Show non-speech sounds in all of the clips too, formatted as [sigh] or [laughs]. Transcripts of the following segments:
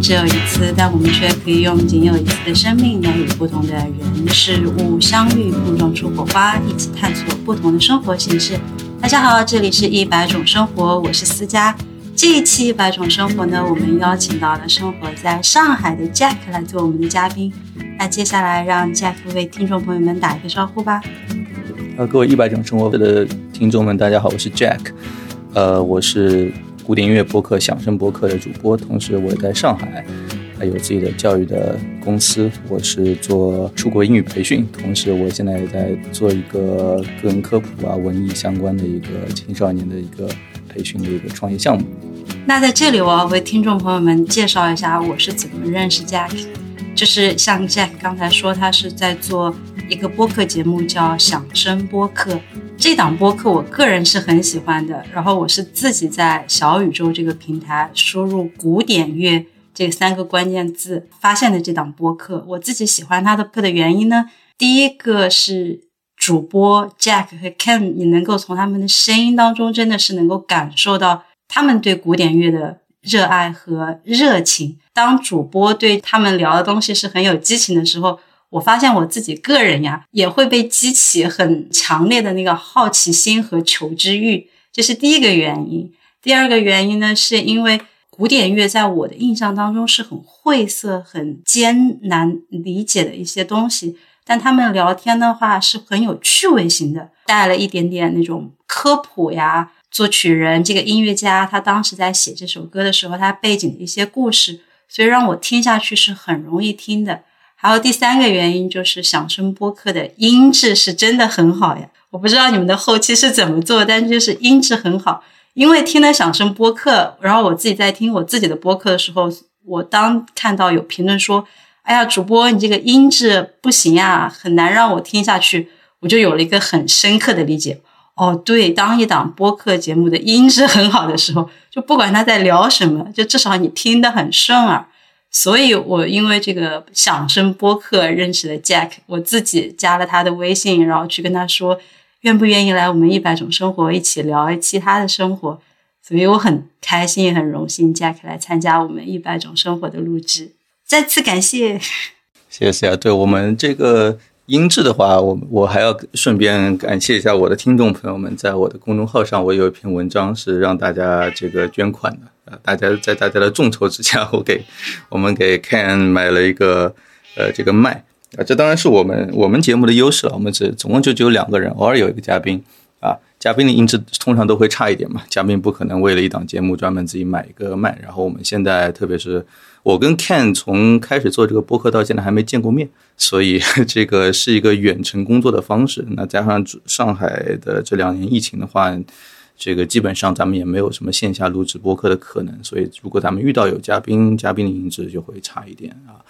只有一次，但我们却可以用仅有一次的生命来与不同的人事物相遇，碰撞出火花，一起探索不同的生活形式。大家好，这里是一百种生活，我是思佳。这一期一百种生活呢，我们邀请到了生活在上海的 Jack 来做我们的嘉宾。那接下来让 Jack 为听众朋友们打一个招呼吧。呃，各位一百种生活的听众们，大家好，我是 Jack。呃，我是。古典音乐播客、响声播客的主播，同时我也在上海，还有自己的教育的公司。我是做出国英语培训，同时我现在也在做一个个人科普啊、文艺相关的一个青少年的一个培训的一个创业项目。那在这里，我要为听众朋友们介绍一下我是怎么认识 Jack，就是像 Jack 刚才说，他是在做一个播客节目，叫响声播客。这档播客我个人是很喜欢的，然后我是自己在小宇宙这个平台输入“古典乐”这三个关键字发现的这档播客。我自己喜欢他的课的原因呢，第一个是主播 Jack 和 Ken，你能够从他们的声音当中真的是能够感受到他们对古典乐的热爱和热情。当主播对他们聊的东西是很有激情的时候。我发现我自己个人呀，也会被激起很强烈的那个好奇心和求知欲，这是第一个原因。第二个原因呢，是因为古典乐在我的印象当中是很晦涩、很艰难理解的一些东西，但他们聊天的话是很有趣味性的，带了一点点那种科普呀。作曲人这个音乐家他当时在写这首歌的时候，他背景的一些故事，所以让我听下去是很容易听的。还有第三个原因就是响声播客的音质是真的很好呀！我不知道你们的后期是怎么做，但就是音质很好。因为听了响声播客，然后我自己在听我自己的播客的时候，我当看到有评论说：“哎呀，主播你这个音质不行呀，很难让我听下去。”我就有了一个很深刻的理解。哦，对，当一档播客节目的音质很好的时候，就不管他在聊什么，就至少你听得很顺耳。所以，我因为这个响声播客认识了 Jack，我自己加了他的微信，然后去跟他说，愿不愿意来我们一百种生活一起聊一期他的生活。所以我很开心，也很荣幸 Jack 来参加我们一百种生活的录制。再次感谢，[laughs] 谢谢啊！对我们这个。音质的话，我我还要顺便感谢一下我的听众朋友们，在我的公众号上，我有一篇文章是让大家这个捐款的呃，大家在大家的众筹之下，[laughs] 我给我们给 Ken 买了一个呃这个麦啊，这当然是我们我们节目的优势了，我们只总共就只有两个人，偶尔有一个嘉宾啊，嘉宾的音质通常都会差一点嘛，嘉宾不可能为了一档节目专门自己买一个麦，然后我们现在特别是。我跟 Ken 从开始做这个播客到现在还没见过面，所以 [laughs] 这个是一个远程工作的方式。那加上上海的这两年疫情的话，这个基本上咱们也没有什么线下录制播客的可能。所以如果咱们遇到有嘉宾，嘉宾的音质就会差一点啊。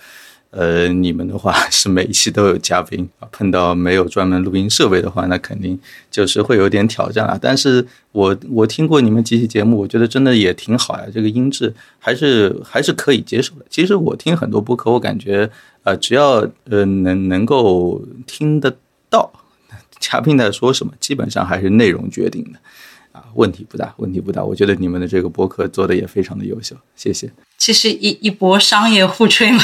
呃，你们的话是每一期都有嘉宾啊，碰到没有专门录音设备的话，那肯定就是会有点挑战了。但是我我听过你们几期节目，我觉得真的也挺好呀，这个音质还是还是可以接受的。其实我听很多播客，我感觉呃，只要呃能能够听得到嘉宾在说什么，基本上还是内容决定的。问题不大，问题不大。我觉得你们的这个播客做的也非常的优秀，谢谢。[laughs] 其实一一波商业互吹嘛，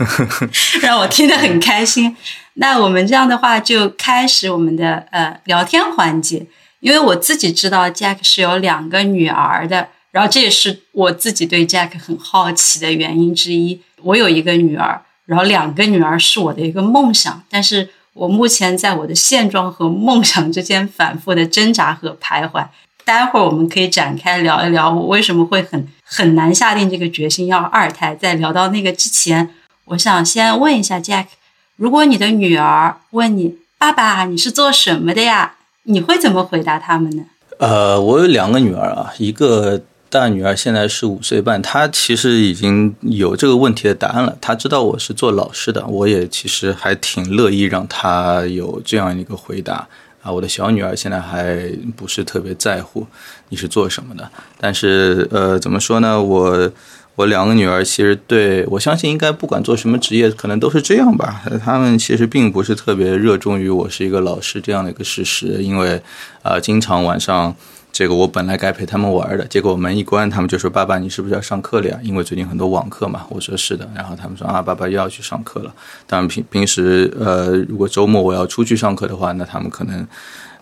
[laughs] 让我听得很开心。那我们这样的话就开始我们的呃聊天环节。因为我自己知道 Jack 是有两个女儿的，然后这也是我自己对 Jack 很好奇的原因之一。我有一个女儿，然后两个女儿是我的一个梦想，但是。我目前在我的现状和梦想之间反复的挣扎和徘徊。待会儿我们可以展开聊一聊，我为什么会很很难下定这个决心要二胎。在聊到那个之前，我想先问一下 Jack，如果你的女儿问你爸爸你是做什么的呀，你会怎么回答他们呢？呃，我有两个女儿啊，一个。大女儿现在是五岁半，她其实已经有这个问题的答案了。她知道我是做老师的，我也其实还挺乐意让她有这样一个回答啊。我的小女儿现在还不是特别在乎你是做什么的，但是呃，怎么说呢？我我两个女儿其实对我相信应该不管做什么职业，可能都是这样吧。他们其实并不是特别热衷于我是一个老师这样的一个事实，因为啊，经常晚上。这个我本来该陪他们玩的，结果门一关，他们就说：“爸爸，你是不是要上课了呀？”因为最近很多网课嘛。我说：“是的。”然后他们说：“啊，爸爸又要去上课了。”当然平平时呃，如果周末我要出去上课的话，那他们可能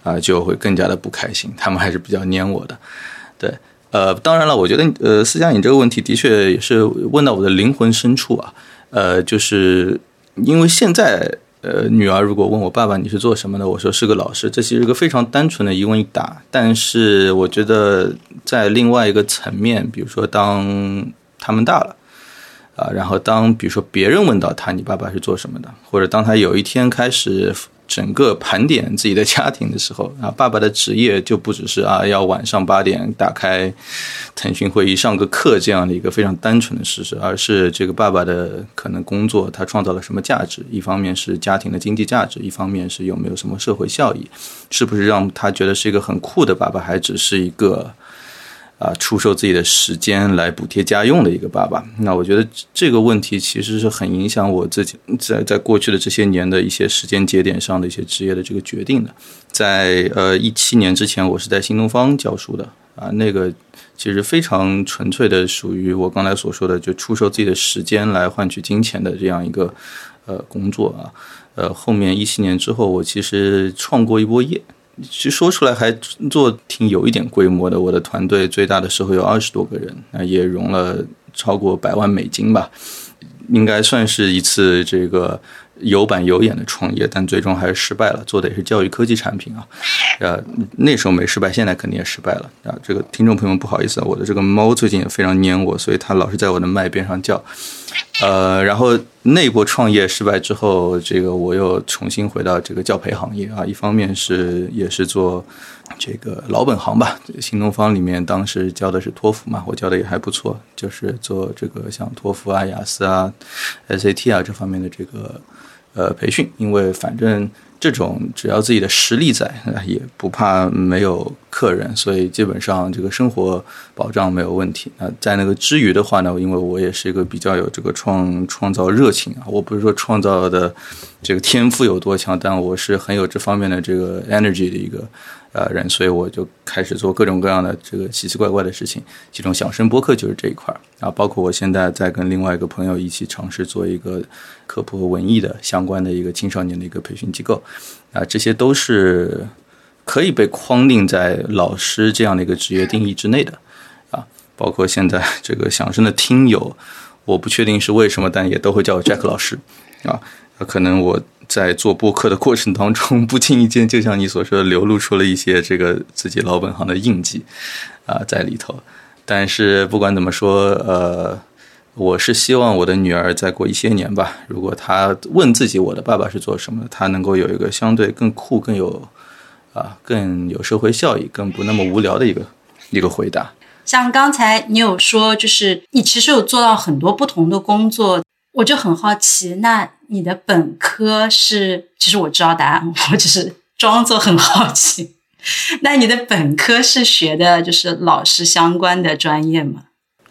啊就会更加的不开心。他们还是比较黏我的。对，呃，当然了，我觉得呃，思佳，你这个问题的确也是问到我的灵魂深处啊。呃，就是因为现在。呃，女儿如果问我爸爸你是做什么的，我说是个老师，这其实一个非常单纯的一问一答。但是我觉得在另外一个层面，比如说当他们大了，啊，然后当比如说别人问到他你爸爸是做什么的，或者当他有一天开始。整个盘点自己的家庭的时候啊，爸爸的职业就不只是啊要晚上八点打开腾讯会议上个课这样的一个非常单纯的事实，而是这个爸爸的可能工作他创造了什么价值？一方面是家庭的经济价值，一方面是有没有什么社会效益？是不是让他觉得是一个很酷的爸爸，还只是一个？啊，出售自己的时间来补贴家用的一个爸爸，那我觉得这个问题其实是很影响我自己在在过去的这些年的一些时间节点上的一些职业的这个决定的。在呃一七年之前，我是在新东方教书的啊，那个其实非常纯粹的，属于我刚才所说的，就出售自己的时间来换取金钱的这样一个呃工作啊。呃，后面一七年之后，我其实创过一波业。其实说出来还做挺有一点规模的，我的团队最大的时候有二十多个人，那也融了超过百万美金吧，应该算是一次这个有板有眼的创业，但最终还是失败了。做的也是教育科技产品啊，呃，那时候没失败，现在肯定也失败了啊。这个听众朋友们不好意思，我的这个猫最近也非常黏我，所以它老是在我的麦边上叫。呃，然后那波创业失败之后，这个我又重新回到这个教培行业啊。一方面是也是做这个老本行吧，新东方里面当时教的是托福嘛，我教的也还不错，就是做这个像托福啊、雅思啊、SAT 啊这方面的这个呃培训，因为反正。这种只要自己的实力在，也不怕没有客人，所以基本上这个生活保障没有问题。那在那个之余的话呢，因为我也是一个比较有这个创创造热情啊，我不是说创造的这个天赋有多强，但我是很有这方面的这个 energy 的一个。呃，人，所以我就开始做各种各样的这个奇奇怪怪的事情，其中响声播客就是这一块儿啊。包括我现在在跟另外一个朋友一起尝试做一个科普和文艺的相关的一个青少年的一个培训机构啊，这些都是可以被框定在老师这样的一个职业定义之内的啊。包括现在这个响声的听友，我不确定是为什么，但也都会叫我 Jack 老师啊。可能我。在做播客的过程当中，不经意间，就像你所说的，流露出了一些这个自己老本行的印记啊在里头。但是不管怎么说，呃，我是希望我的女儿再过一些年吧，如果她问自己我的爸爸是做什么的，她能够有一个相对更酷、更有啊更有社会效益、更不那么无聊的一个一个回答。像刚才你有说，就是你其实有做到很多不同的工作。我就很好奇，那你的本科是？其实我知道答案，[laughs] 我只是装作很好奇。那你的本科是学的就是老师相关的专业吗？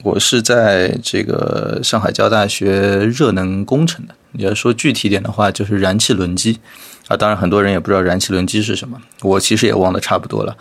我是在这个上海交大学热能工程的。你要说具体点的话，就是燃气轮机啊。当然，很多人也不知道燃气轮机是什么，我其实也忘得差不多了。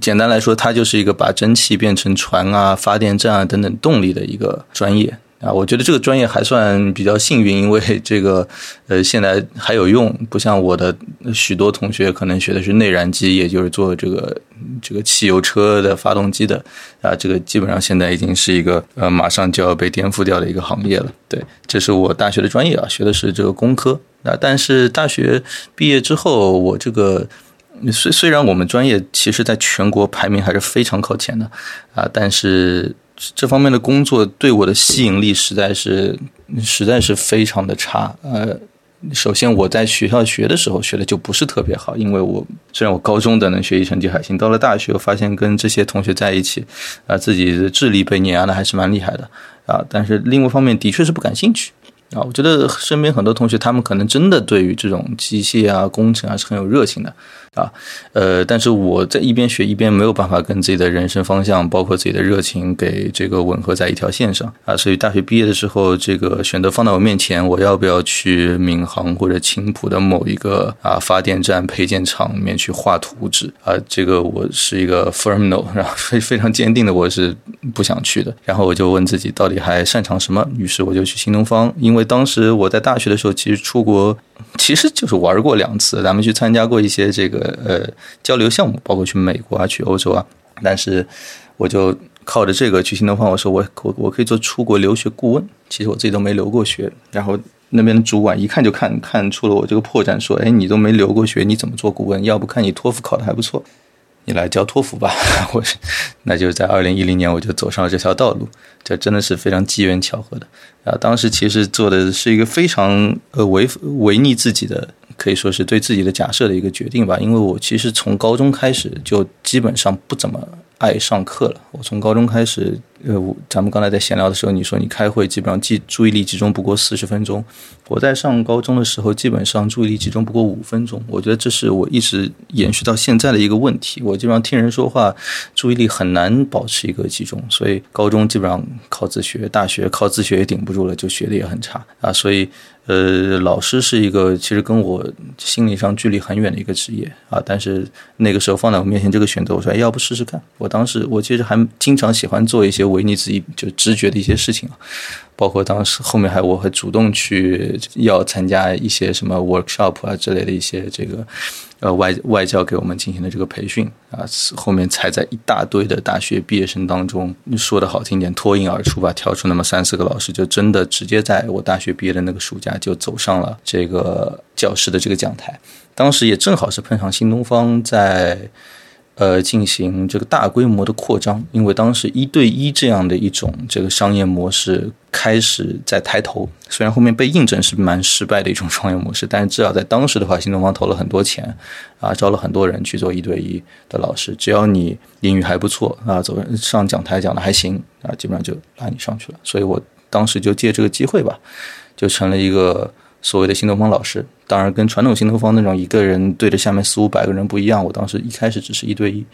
简单来说，它就是一个把蒸汽变成船啊、发电站啊等等动力的一个专业。啊，我觉得这个专业还算比较幸运，因为 [laughs] 这个，呃，现在还有用，不像我的许多同学可能学的是内燃机，也就是做这个这个汽油车的发动机的，啊，这个基本上现在已经是一个呃马上就要被颠覆掉的一个行业了。对，这是我大学的专业啊，学的是这个工科啊，但是大学毕业之后，我这个虽虽然我们专业其实在全国排名还是非常靠前的啊，但是。这方面的工作对我的吸引力实在是实在是非常的差。呃，首先我在学校学的时候学的就不是特别好，因为我虽然我高中的能学习成绩还行，到了大学我发现跟这些同学在一起，啊，自己的智力被碾压的还是蛮厉害的啊。但是另外一方面的确是不感兴趣啊。我觉得身边很多同学他们可能真的对于这种机械啊工程啊是很有热情的，啊，呃，但是我在一边学一边没有办法跟自己的人生方向，包括自己的热情给这个吻合在一条线上啊，所以大学毕业的时候，这个选择放在我面前，我要不要去闵行或者青浦的某一个啊发电站配件厂里面去画图纸啊，这个我是一个 firm no，然后非非常坚定的我是不想去的，然后我就问自己到底还擅长什么，于是我就去新东方，因为当时我在大学的时候其实出国。其实就是玩过两次，咱们去参加过一些这个呃交流项目，包括去美国啊、去欧洲啊。但是我就靠着这个去新东方，我说我我我可以做出国留学顾问。其实我自己都没留过学，然后那边的主管一看就看看出了我这个破绽，说：“哎，你都没留过学，你怎么做顾问？要不看你托福考的还不错。”你来教托福吧，[laughs] 我是那就在二零一零年我就走上了这条道路，这真的是非常机缘巧合的啊！当时其实做的是一个非常呃违违逆自己的，可以说是对自己的假设的一个决定吧，因为我其实从高中开始就基本上不怎么。爱上课了。我从高中开始，呃，咱们刚才在闲聊的时候，你说你开会基本上集注意力集中不过四十分钟。我在上高中的时候，基本上注意力集中不过五分钟。我觉得这是我一直延续到现在的一个问题。我基本上听人说话，注意力很难保持一个集中。所以高中基本上靠自学，大学靠自学也顶不住了，就学的也很差啊。所以。呃，老师是一个其实跟我心理上距离很远的一个职业啊，但是那个时候放在我面前这个选择，我说，要不试试看？我当时我其实还经常喜欢做一些违逆自己就直觉的一些事情啊。包括当时后面还我会主动去要参加一些什么 workshop 啊之类的一些这个呃外外教给我们进行的这个培训啊，后面才在一大堆的大学毕业生当中说的好听点脱颖而出吧，挑出那么三四个老师，就真的直接在我大学毕业的那个暑假就走上了这个教师的这个讲台，当时也正好是碰上新东方在。呃，进行这个大规模的扩张，因为当时一对一这样的一种这个商业模式开始在抬头，虽然后面被印证是蛮失败的一种商业模式，但是至少在当时的话，新东方投了很多钱，啊，招了很多人去做一对一的老师，只要你英语还不错啊，走上讲台讲的还行啊，基本上就拉你上去了。所以我当时就借这个机会吧，就成了一个。所谓的新东方老师，当然跟传统新东方那种一个人对着下面四五百个人不一样。我当时一开始只是一对一，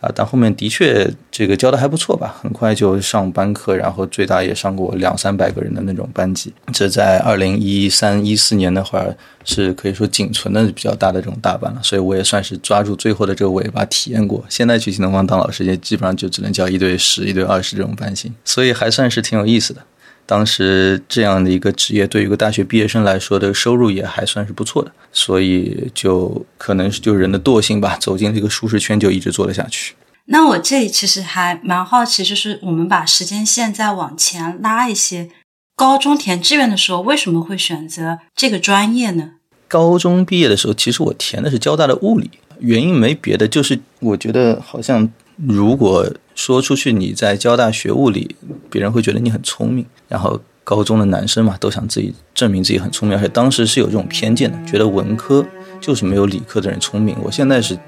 啊，但后面的确这个教的还不错吧，很快就上班课，然后最大也上过两三百个人的那种班级。这在二零一三一四年那会儿是可以说仅存的比较大的这种大班了，所以我也算是抓住最后的这个尾巴体验过。现在去新东方当老师，也基本上就只能教一对十、一对二十这种班型，所以还算是挺有意思的。当时这样的一个职业，对于一个大学毕业生来说的收入也还算是不错的，所以就可能是就人的惰性吧，走进这个舒适圈就一直做了下去。那我这里其实还蛮好奇，就是我们把时间线再往前拉一些，高中填志愿的时候为什么会选择这个专业呢？高中毕业的时候，其实我填的是交大的物理，原因没别的，就是我觉得好像如果。说出去，你在交大学物理，别人会觉得你很聪明。然后高中的男生嘛，都想自己证明自己很聪明，而且当时是有这种偏见的，觉得文科。就是没有理科的人聪明，我现在是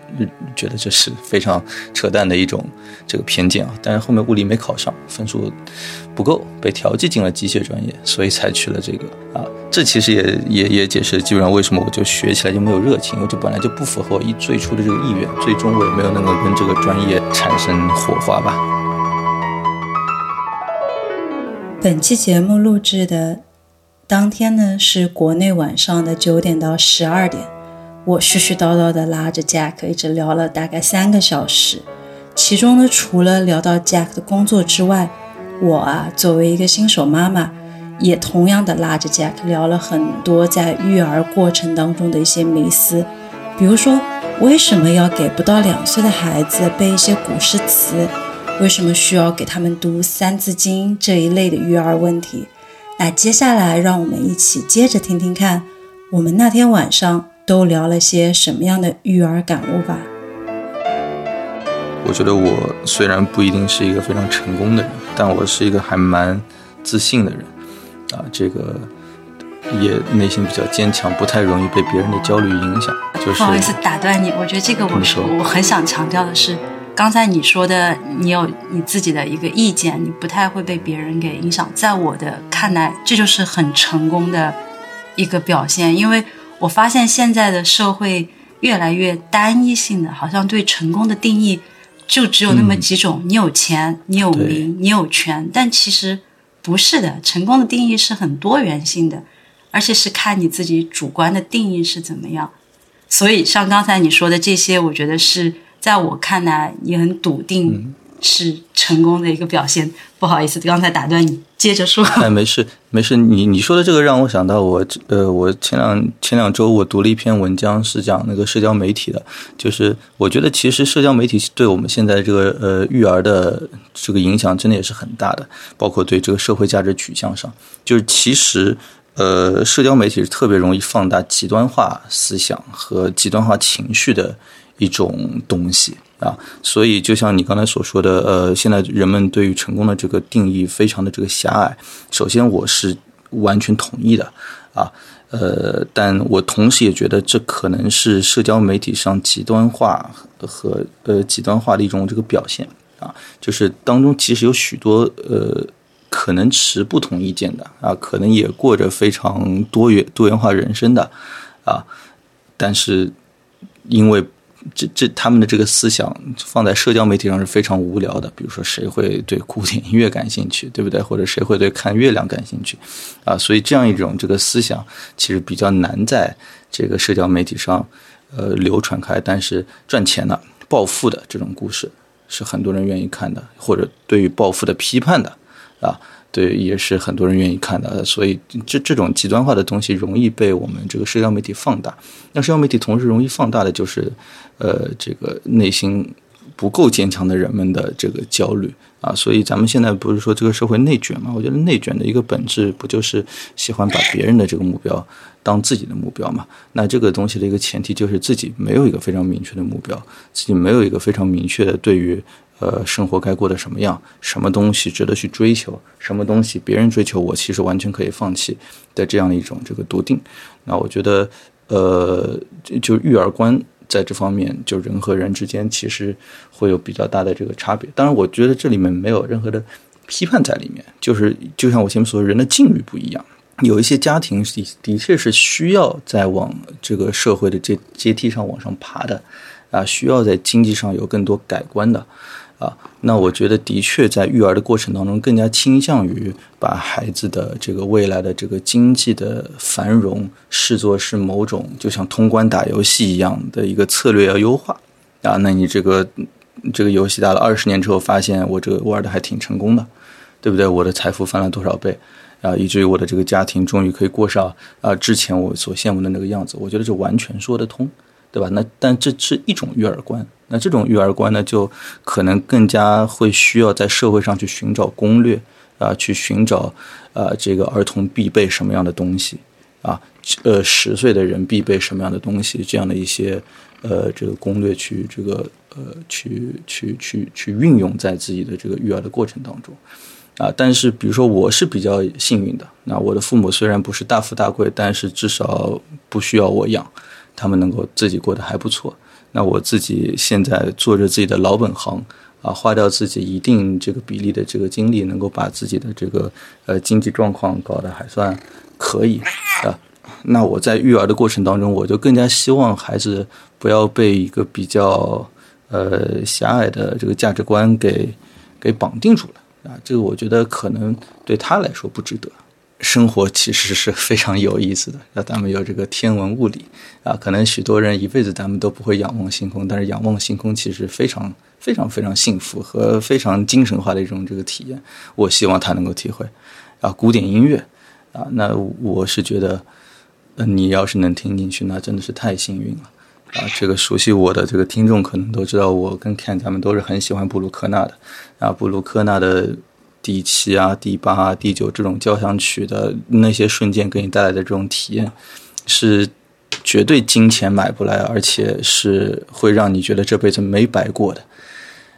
觉得这是非常扯淡的一种这个偏见啊。但是后面物理没考上，分数不够，被调剂进了机械专业，所以才去了这个啊。这其实也也也解释基本上为什么我就学起来就没有热情，因为这本来就不符合我一最初的这个意愿，最终我也没有能够跟这个专业产生火花吧。本期节目录制的当天呢，是国内晚上的九点到十二点。我絮絮叨叨的拉着 Jack 一直聊了大概三个小时，其中呢，除了聊到 Jack 的工作之外，我啊作为一个新手妈妈，也同样的拉着 Jack 聊了很多在育儿过程当中的一些迷思，比如说为什么要给不到两岁的孩子背一些古诗词，为什么需要给他们读《三字经》这一类的育儿问题。那接下来让我们一起接着听听看，我们那天晚上。都聊了些什么样的育儿感悟吧？我觉得我虽然不一定是一个非常成功的人，但我是一个还蛮自信的人啊。这个也内心比较坚强，不太容易被别人的焦虑影响。就是不好意思打断你，我觉得这个我说我很想强调的是，刚才你说的，你有你自己的一个意见，你不太会被别人给影响。在我的看来，这就是很成功的一个表现，因为。我发现现在的社会越来越单一性的，好像对成功的定义就只有那么几种：你有钱，你有名，你有权。但其实不是的，成功的定义是很多元性的，而且是看你自己主观的定义是怎么样。所以，像刚才你说的这些，我觉得是在我看来，你很笃定是成功的一个表现。不好意思，刚才打断你，接着说。哎，没事，没事。你你说的这个让我想到我，呃，我前两前两周我读了一篇文章，是讲那个社交媒体的。就是我觉得其实社交媒体对我们现在这个呃育儿的这个影响，真的也是很大的，包括对这个社会价值取向上，就是其实。呃，社交媒体是特别容易放大极端化思想和极端化情绪的一种东西啊，所以就像你刚才所说的，呃，现在人们对于成功的这个定义非常的这个狭隘。首先，我是完全同意的啊，呃，但我同时也觉得这可能是社交媒体上极端化和呃极端化的一种这个表现啊，就是当中其实有许多呃。可能持不同意见的啊，可能也过着非常多元多元化人生的啊，但是因为这这他们的这个思想放在社交媒体上是非常无聊的，比如说谁会对古典音乐感兴趣，对不对？或者谁会对看月亮感兴趣啊？所以这样一种这个思想其实比较难在这个社交媒体上呃流传开，但是赚钱的暴富的这种故事是很多人愿意看的，或者对于暴富的批判的。啊，对，也是很多人愿意看的，所以这这种极端化的东西容易被我们这个社交媒体放大。那社交媒体同时容易放大的就是，呃，这个内心不够坚强的人们的这个焦虑啊。所以咱们现在不是说这个社会内卷嘛？我觉得内卷的一个本质不就是喜欢把别人的这个目标当自己的目标嘛？那这个东西的一个前提就是自己没有一个非常明确的目标，自己没有一个非常明确的对于。呃，生活该过得什么样？什么东西值得去追求？什么东西别人追求，我其实完全可以放弃的这样的一种这个笃定。那我觉得，呃，就育儿观在这方面，就人和人之间其实会有比较大的这个差别。当然，我觉得这里面没有任何的批判在里面。就是就像我前面说，人的境遇不一样，有一些家庭的的确是需要在往这个社会的阶阶梯上往上爬的，啊，需要在经济上有更多改观的。啊，那我觉得的确在育儿的过程当中，更加倾向于把孩子的这个未来的这个经济的繁荣视作是某种就像通关打游戏一样的一个策略要优化啊。那你这个这个游戏打了二十年之后，发现我这个玩的还挺成功的，对不对？我的财富翻了多少倍啊？以至于我的这个家庭终于可以过上啊之前我所羡慕的那个样子。我觉得这完全说得通，对吧？那但这是一种育儿观。那这种育儿观呢，就可能更加会需要在社会上去寻找攻略啊，去寻找啊，这个儿童必备什么样的东西啊，呃，十岁的人必备什么样的东西，这样的一些呃，这个攻略去这个呃，去去去去运用在自己的这个育儿的过程当中啊。但是，比如说我是比较幸运的，那我的父母虽然不是大富大贵，但是至少不需要我养，他们能够自己过得还不错。那我自己现在做着自己的老本行啊，花掉自己一定这个比例的这个精力，能够把自己的这个呃经济状况搞得还算可以啊。那我在育儿的过程当中，我就更加希望孩子不要被一个比较呃狭隘的这个价值观给给绑定住了啊。这个我觉得可能对他来说不值得。生活其实是非常有意思的，那咱们有这个天文物理啊，可能许多人一辈子咱们都不会仰望星空，但是仰望星空其实非常非常非常幸福和非常精神化的一种这个体验。我希望他能够体会啊，古典音乐啊，那我是觉得，呃，你要是能听进去，那真的是太幸运了啊。这个熟悉我的这个听众可能都知道，我跟 Ken 咱们都是很喜欢布鲁克纳的啊，布鲁克纳的。第七啊，第八啊，第九这种交响曲的那些瞬间给你带来的这种体验，是绝对金钱买不来，而且是会让你觉得这辈子没白过的。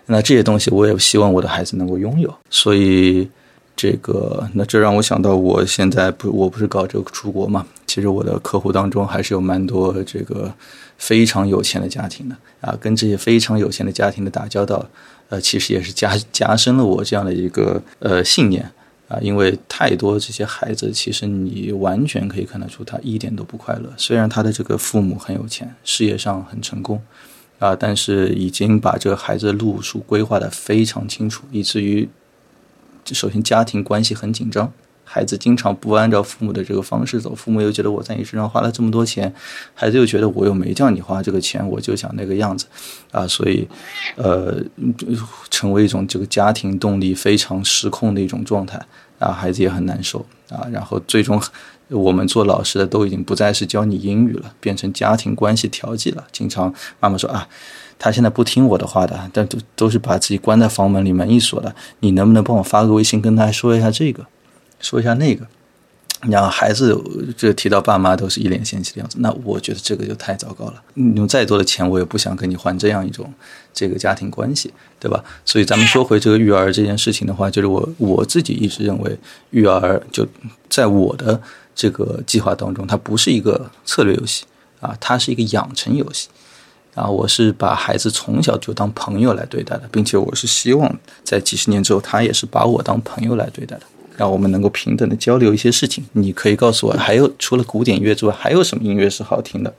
那这些东西，我也希望我的孩子能够拥有。所以，这个那这让我想到，我现在不，我不是搞这个出国嘛？其实我的客户当中还是有蛮多这个非常有钱的家庭的啊，跟这些非常有钱的家庭的打交道。呃，其实也是加加深了我这样的一个呃信念啊，因为太多这些孩子，其实你完全可以看得出他一点都不快乐。虽然他的这个父母很有钱，事业上很成功，啊，但是已经把这个孩子的路数规划的非常清楚，以至于首先家庭关系很紧张。孩子经常不按照父母的这个方式走，父母又觉得我在你身上花了这么多钱，孩子又觉得我又没叫你花这个钱，我就想那个样子，啊，所以，呃，成为一种这个家庭动力非常失控的一种状态，啊，孩子也很难受，啊，然后最终我们做老师的都已经不再是教你英语了，变成家庭关系调剂了。经常妈妈说啊，他现在不听我的话的，但都都是把自己关在房门里门一锁的，你能不能帮我发个微信跟他说一下这个？说一下那个，然后孩子就提到爸妈都是一脸嫌弃的样子，那我觉得这个就太糟糕了。你用再多的钱，我也不想跟你换这样一种这个家庭关系，对吧？所以咱们说回这个育儿这件事情的话，就是我我自己一直认为，育儿就在我的这个计划当中，它不是一个策略游戏啊，它是一个养成游戏啊。我是把孩子从小就当朋友来对待的，并且我是希望在几十年之后，他也是把我当朋友来对待的。让我们能够平等的交流一些事情。你可以告诉我，还有除了古典乐之外，还有什么音乐是好听的？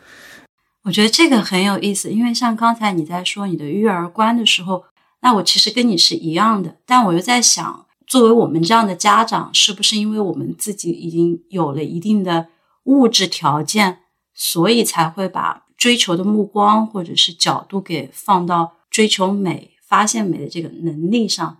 我觉得这个很有意思，因为像刚才你在说你的育儿观的时候，那我其实跟你是一样的。但我又在想，作为我们这样的家长，是不是因为我们自己已经有了一定的物质条件，所以才会把追求的目光或者是角度给放到追求美、发现美的这个能力上？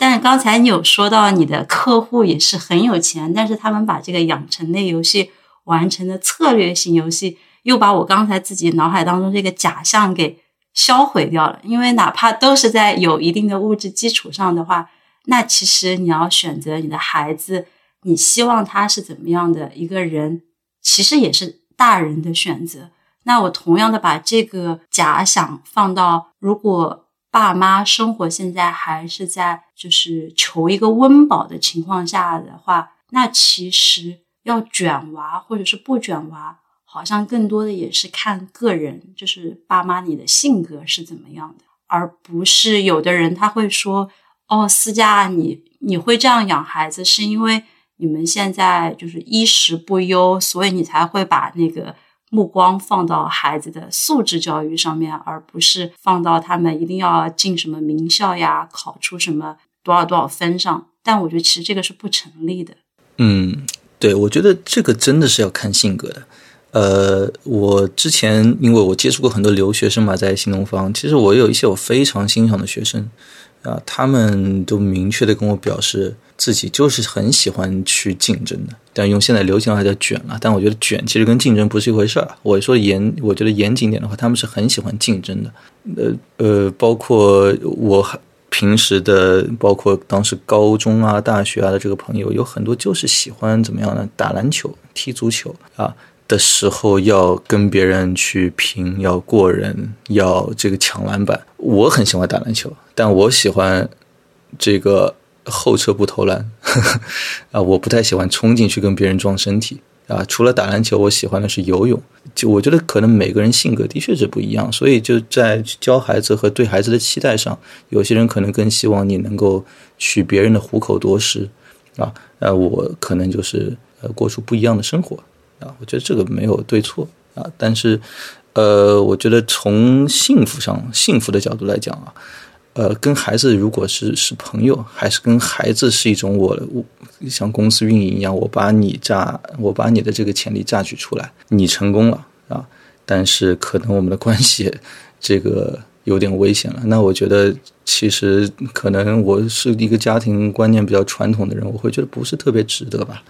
但是刚才你有说到你的客户也是很有钱，但是他们把这个养成类游戏完成的策略性游戏，又把我刚才自己脑海当中这个假象给销毁掉了。因为哪怕都是在有一定的物质基础上的话，那其实你要选择你的孩子，你希望他是怎么样的一个人，其实也是大人的选择。那我同样的把这个假想放到如果。爸妈生活现在还是在就是求一个温饱的情况下的话，那其实要卷娃或者是不卷娃，好像更多的也是看个人，就是爸妈你的性格是怎么样的，而不是有的人他会说，哦，思佳，你你会这样养孩子，是因为你们现在就是衣食不忧，所以你才会把那个。目光放到孩子的素质教育上面，而不是放到他们一定要进什么名校呀、考出什么多少多少分上。但我觉得其实这个是不成立的。嗯，对，我觉得这个真的是要看性格的。呃，我之前因为我接触过很多留学生嘛，在新东方，其实我有一些我非常欣赏的学生啊，他们都明确的跟我表示。自己就是很喜欢去竞争的，但用现在流行话叫卷了。但我觉得卷其实跟竞争不是一回事儿。我说严，我觉得严谨点的话，他们是很喜欢竞争的。呃呃，包括我平时的，包括当时高中啊、大学啊的这个朋友，有很多就是喜欢怎么样呢？打篮球、踢足球啊的时候要跟别人去拼，要过人，要这个抢篮板。我很喜欢打篮球，但我喜欢这个。后撤步投篮，[laughs] 啊，我不太喜欢冲进去跟别人撞身体啊。除了打篮球，我喜欢的是游泳。就我觉得可能每个人性格的确是不一样，所以就在教孩子和对孩子的期待上，有些人可能更希望你能够取别人的虎口夺食啊。呃，我可能就是呃过出不一样的生活啊。我觉得这个没有对错啊，但是呃，我觉得从幸福上幸福的角度来讲啊。呃，跟孩子如果是是朋友，还是跟孩子是一种我我像公司运营一样，我把你榨，我把你的这个潜力榨取出来，你成功了啊，但是可能我们的关系这个有点危险了。那我觉得其实可能我是一个家庭观念比较传统的人，我会觉得不是特别值得吧。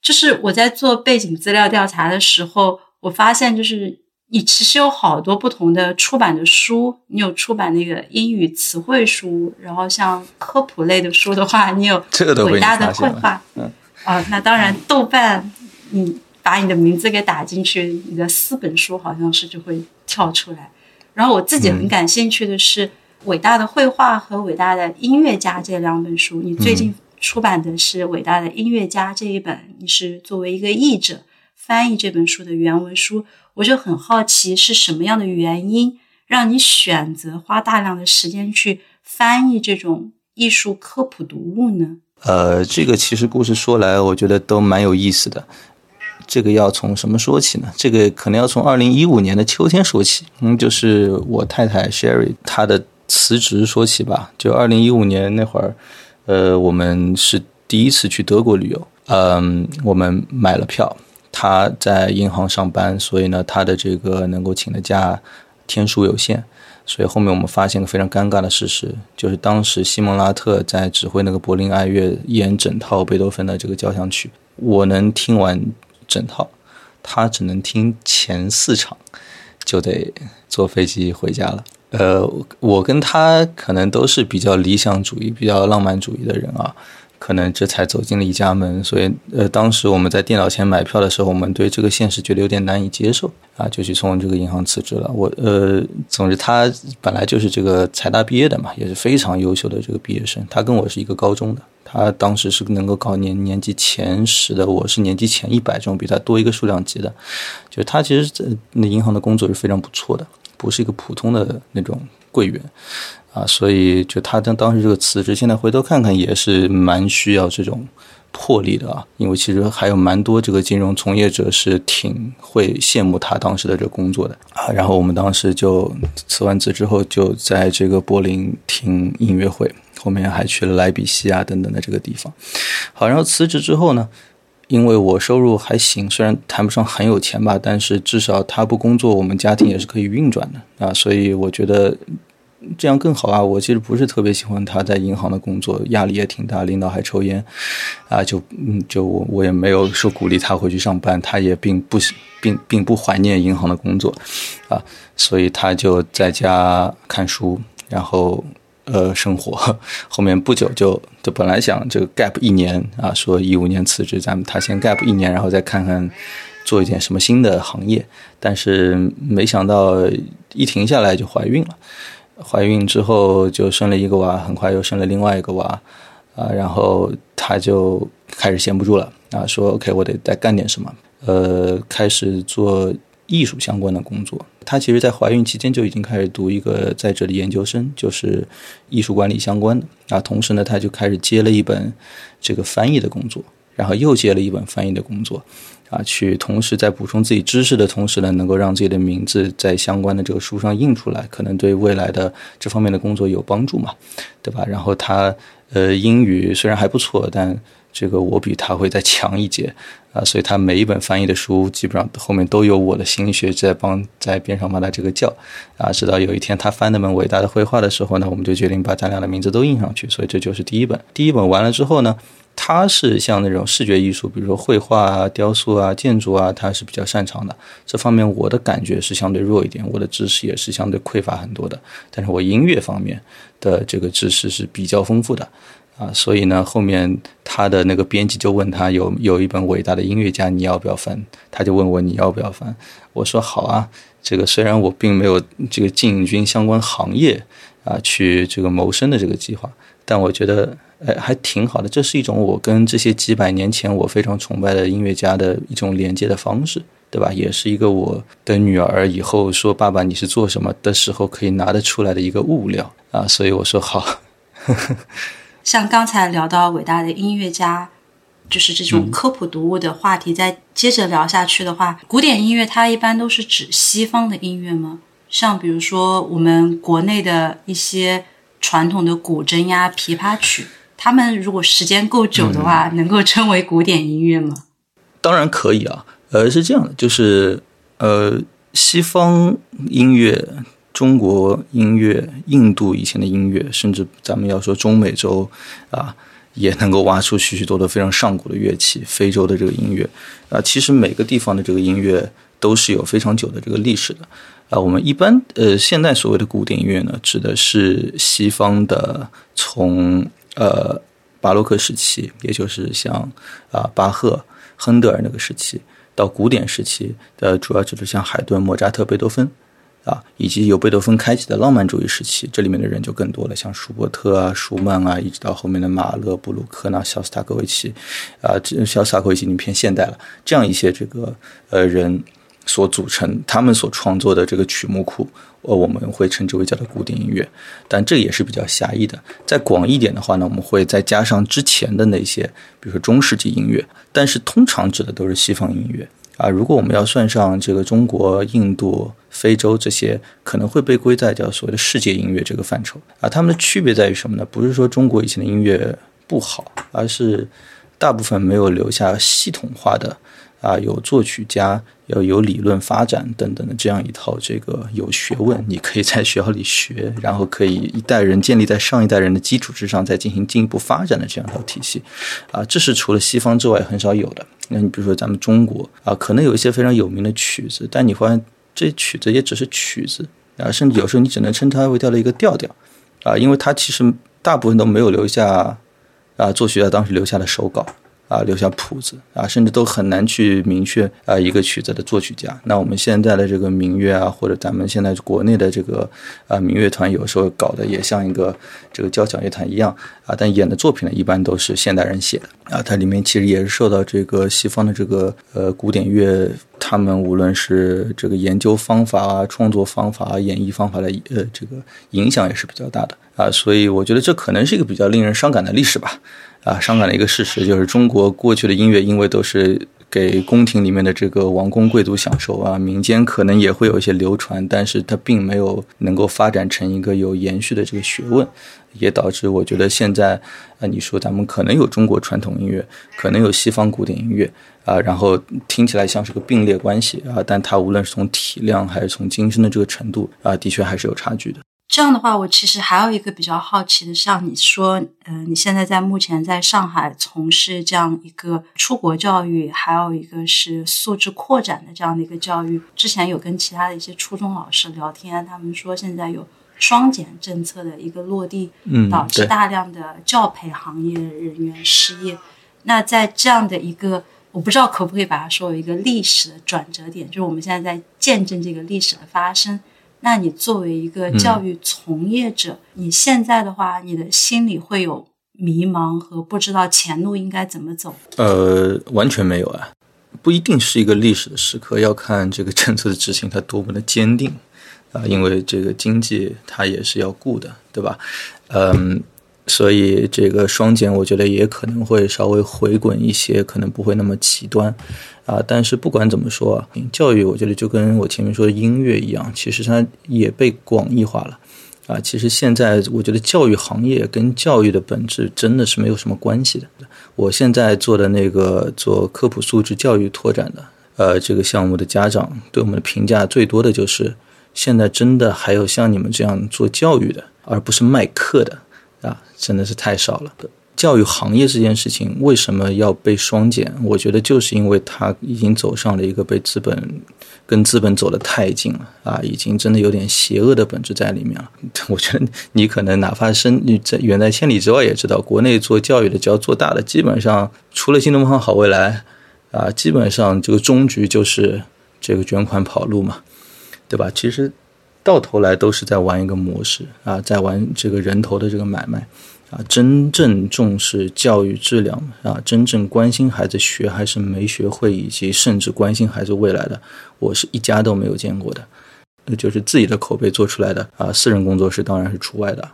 就是我在做背景资料调查的时候，我发现就是。你其实有好多不同的出版的书，你有出版那个英语词汇书，然后像科普类的书的话，你有 [laughs] 伟大的绘画，嗯，啊，那当然，豆瓣，你把你的名字给打进去，你的四本书好像是就会跳出来。然后我自己很感兴趣的是《伟大的绘画》和《伟大的音乐家》这两本书。你最近出版的是《伟大的音乐家》这一本，你是作为一个译者翻译这本书的原文书。我就很好奇，是什么样的原因让你选择花大量的时间去翻译这种艺术科普读物呢？呃，这个其实故事说来，我觉得都蛮有意思的。这个要从什么说起呢？这个可能要从二零一五年的秋天说起。嗯，就是我太太 Sherry 她的辞职说起吧。就二零一五年那会儿，呃，我们是第一次去德国旅游。嗯，我们买了票。他在银行上班，所以呢，他的这个能够请的假天数有限。所以后面我们发现个非常尴尬的事实，就是当时西蒙拉特在指挥那个柏林爱乐演整套贝多芬的这个交响曲，我能听完。整套，他只能听前四场，就得坐飞机回家了。呃，我跟他可能都是比较理想主义、比较浪漫主义的人啊。可能这才走进了一家门，所以呃，当时我们在电脑前买票的时候，我们对这个现实觉得有点难以接受啊，就去从这个银行辞职了。我呃，总之他本来就是这个财大毕业的嘛，也是非常优秀的这个毕业生。他跟我是一个高中的，他当时是能够考年年级前十的，我是年级前一百，这种比他多一个数量级的。就是他其实在那银行的工作是非常不错的，不是一个普通的那种柜员。啊，所以就他当当时这个辞职，现在回头看看也是蛮需要这种魄力的啊。因为其实还有蛮多这个金融从业者是挺会羡慕他当时的这个工作的啊。然后我们当时就辞完职之后，就在这个柏林听音乐会，后面还去了莱比锡啊等等的这个地方。好，然后辞职之后呢，因为我收入还行，虽然谈不上很有钱吧，但是至少他不工作，我们家庭也是可以运转的啊。所以我觉得。这样更好啊！我其实不是特别喜欢他在银行的工作，压力也挺大，领导还抽烟，啊，就嗯，就我我也没有说鼓励他回去上班，他也并不并并不怀念银行的工作，啊，所以他就在家看书，然后呃生活。后面不久就就本来想这个 gap 一年啊，说一五年辞职，咱们他先 gap 一年，然后再看看做一点什么新的行业，但是没想到一停下来就怀孕了。怀孕之后就生了一个娃，很快又生了另外一个娃，啊，然后他就开始闲不住了，啊，说 OK，我得再干点什么，呃，开始做艺术相关的工作。她其实，在怀孕期间就已经开始读一个在这里研究生，就是艺术管理相关的，啊，同时呢，她就开始接了一本这个翻译的工作，然后又接了一本翻译的工作。啊，去同时在补充自己知识的同时呢，能够让自己的名字在相关的这个书上印出来，可能对未来的这方面的工作有帮助嘛，对吧？然后他呃英语虽然还不错，但这个我比他会再强一截啊，所以他每一本翻译的书基本上后面都有我的心血在帮在边上帮他这个叫啊，直到有一天他翻那本伟大的绘画的时候呢，我们就决定把咱俩的名字都印上去，所以这就是第一本。第一本完了之后呢。他是像那种视觉艺术，比如说绘画啊、雕塑啊、建筑啊，他是比较擅长的。这方面我的感觉是相对弱一点，我的知识也是相对匮乏很多的。但是我音乐方面的这个知识是比较丰富的啊，所以呢，后面他的那个编辑就问他有有一本伟大的音乐家，你要不要翻？他就问我你要不要翻？我说好啊。这个虽然我并没有这个进军相关行业啊，去这个谋生的这个计划，但我觉得。哎，还挺好的，这是一种我跟这些几百年前我非常崇拜的音乐家的一种连接的方式，对吧？也是一个我的女儿以后说“爸爸，你是做什么”的时候可以拿得出来的一个物料啊，所以我说好。[laughs] 像刚才聊到伟大的音乐家，就是这种科普读物的话题，再接着聊下去的话，古典音乐它一般都是指西方的音乐吗？像比如说我们国内的一些传统的古筝呀、琵琶曲。他们如果时间够久的话，能够称为古典音乐吗？当然可以啊。呃，是这样的，就是呃，西方音乐、中国音乐、印度以前的音乐，甚至咱们要说中美洲啊，也能够挖出许许多多非常上古的乐器。非洲的这个音乐啊，其实每个地方的这个音乐都是有非常久的这个历史的啊。我们一般呃，现在所谓的古典音乐呢，指的是西方的从。呃，巴洛克时期，也就是像啊巴赫、亨德尔那个时期，到古典时期的主要就是像海顿、莫扎特、贝多芬啊，以及由贝多芬开启的浪漫主义时期，这里面的人就更多了，像舒伯特啊、舒曼啊，一直到后面的马勒、布鲁克纳、肖斯塔科维奇啊，这肖斯塔科维奇已经偏现代了，这样一些这个呃人。所组成，他们所创作的这个曲目库，呃，我们会称之为叫做古典音乐，但这也是比较狭义的。再广一点的话呢，我们会再加上之前的那些，比如说中世纪音乐，但是通常指的都是西方音乐啊。如果我们要算上这个中国、印度、非洲这些，可能会被归在叫所谓的世界音乐这个范畴啊。它们的区别在于什么呢？不是说中国以前的音乐不好，而是大部分没有留下系统化的。啊，有作曲家，要有理论发展等等的这样一套这个有学问，你可以在学校里学，然后可以一代人建立在上一代人的基础之上，再进行进一步发展的这样一套体系，啊，这是除了西方之外很少有的。那你比如说咱们中国啊，可能有一些非常有名的曲子，但你发现这曲子也只是曲子啊，甚至有时候你只能称它为叫了一个调调啊，因为它其实大部分都没有留下啊作曲家当时留下的手稿。啊，留下谱子啊，甚至都很难去明确啊一个曲子的作曲家。那我们现在的这个民乐啊，或者咱们现在国内的这个啊民乐团，有时候搞得也像一个这个交响乐团一样啊，但演的作品呢，一般都是现代人写的啊。它里面其实也是受到这个西方的这个呃古典乐，他们无论是这个研究方法啊、创作方法啊、演绎方法的呃这个影响也是比较大的啊。所以我觉得这可能是一个比较令人伤感的历史吧。啊，伤感的一个事实就是，中国过去的音乐因为都是给宫廷里面的这个王公贵族享受啊，民间可能也会有一些流传，但是它并没有能够发展成一个有延续的这个学问，也导致我觉得现在啊，你说咱们可能有中国传统音乐，可能有西方古典音乐啊，然后听起来像是个并列关系啊，但它无论是从体量还是从精深的这个程度啊，的确还是有差距的。这样的话，我其实还有一个比较好奇的，像你说，呃，你现在在目前在上海从事这样一个出国教育，还有一个是素质扩展的这样的一个教育。之前有跟其他的一些初中老师聊天，他们说现在有双减政策的一个落地，嗯导致大量的教培行业人员失业。那在这样的一个，我不知道可不可以把它说为一个历史的转折点，就是我们现在在见证这个历史的发生。那你作为一个教育从业者，你现在的话，你的心里会有迷茫和不知道前路应该怎么走？呃，完全没有啊，不一定是一个历史的时刻，要看这个政策的执行它多么的坚定啊，因为这个经济它也是要顾的，对吧？嗯。所以这个双减，我觉得也可能会稍微回滚一些，可能不会那么极端，啊，但是不管怎么说啊，教育我觉得就跟我前面说的音乐一样，其实它也被广义化了，啊，其实现在我觉得教育行业跟教育的本质真的是没有什么关系的。我现在做的那个做科普素质教育拓展的，呃，这个项目的家长对我们的评价最多的就是，现在真的还有像你们这样做教育的，而不是卖课的。啊，真的是太少了。教育行业这件事情为什么要被双减？我觉得就是因为它已经走上了一个被资本跟资本走得太近了啊，已经真的有点邪恶的本质在里面了。[laughs] 我觉得你可能哪怕身在远在千里之外，也知道国内做教育的，只要做大的，基本上除了新东方、好未来啊，基本上这个终局就是这个卷款跑路嘛，对吧？其实。到头来都是在玩一个模式啊，在玩这个人头的这个买卖啊。真正重视教育质量啊，真正关心孩子学还是没学会，以及甚至关心孩子未来的，我是一家都没有见过的。那就是自己的口碑做出来的啊，私人工作室当然是除外的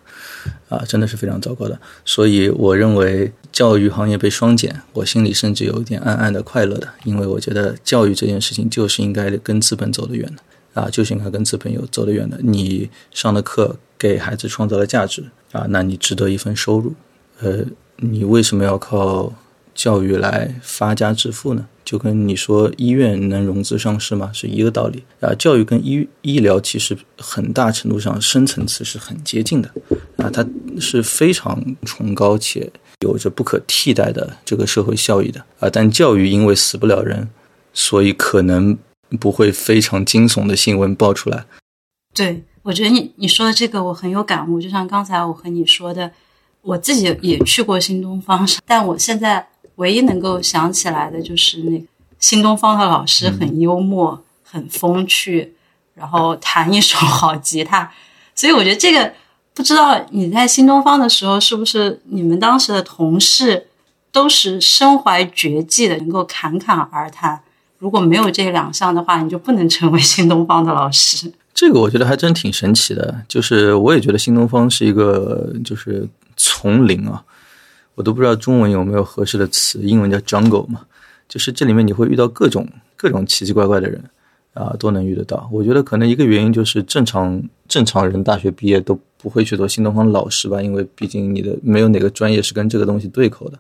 啊，真的是非常糟糕的。所以我认为教育行业被双减，我心里甚至有一点暗暗的快乐的，因为我觉得教育这件事情就是应该跟资本走得远的。啊，就是应该跟资本有走得远的。你上的课给孩子创造了价值啊，那你值得一份收入。呃，你为什么要靠教育来发家致富呢？就跟你说医院能融资上市吗？是一个道理啊。教育跟医医疗其实很大程度上深层次是很接近的啊，它是非常崇高且有着不可替代的这个社会效益的啊。但教育因为死不了人，所以可能。不会非常惊悚的新闻爆出来。对，我觉得你你说的这个我很有感悟。就像刚才我和你说的，我自己也去过新东方，但我现在唯一能够想起来的就是那个新东方的老师很幽默、很风趣，然后弹一手好吉他。所以我觉得这个不知道你在新东方的时候，是不是你们当时的同事都是身怀绝技的，能够侃侃而谈。如果没有这两项的话，你就不能成为新东方的老师。这个我觉得还真挺神奇的，就是我也觉得新东方是一个就是丛林啊，我都不知道中文有没有合适的词，英文叫 jungle 嘛，就是这里面你会遇到各种各种奇奇怪怪的人啊，都能遇得到。我觉得可能一个原因就是正常正常人大学毕业都不会去做新东方老师吧，因为毕竟你的没有哪个专业是跟这个东西对口的。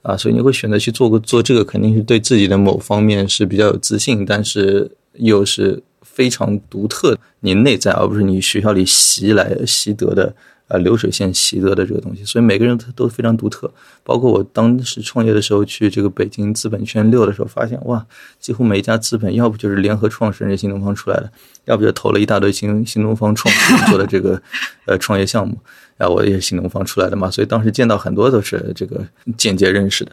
啊，所以你会选择去做个做这个，肯定是对自己的某方面是比较有自信，但是又是非常独特，你内在而不是你学校里习来习得的啊流水线习得的这个东西。所以每个人都都非常独特。包括我当时创业的时候去这个北京资本圈溜的时候，发现哇，几乎每一家资本要不就是联合创始人新东方出来的，要不就投了一大堆新新东方创做的这个呃创业项目。啊，我也是新东方出来的嘛，所以当时见到很多都是这个间接认识的。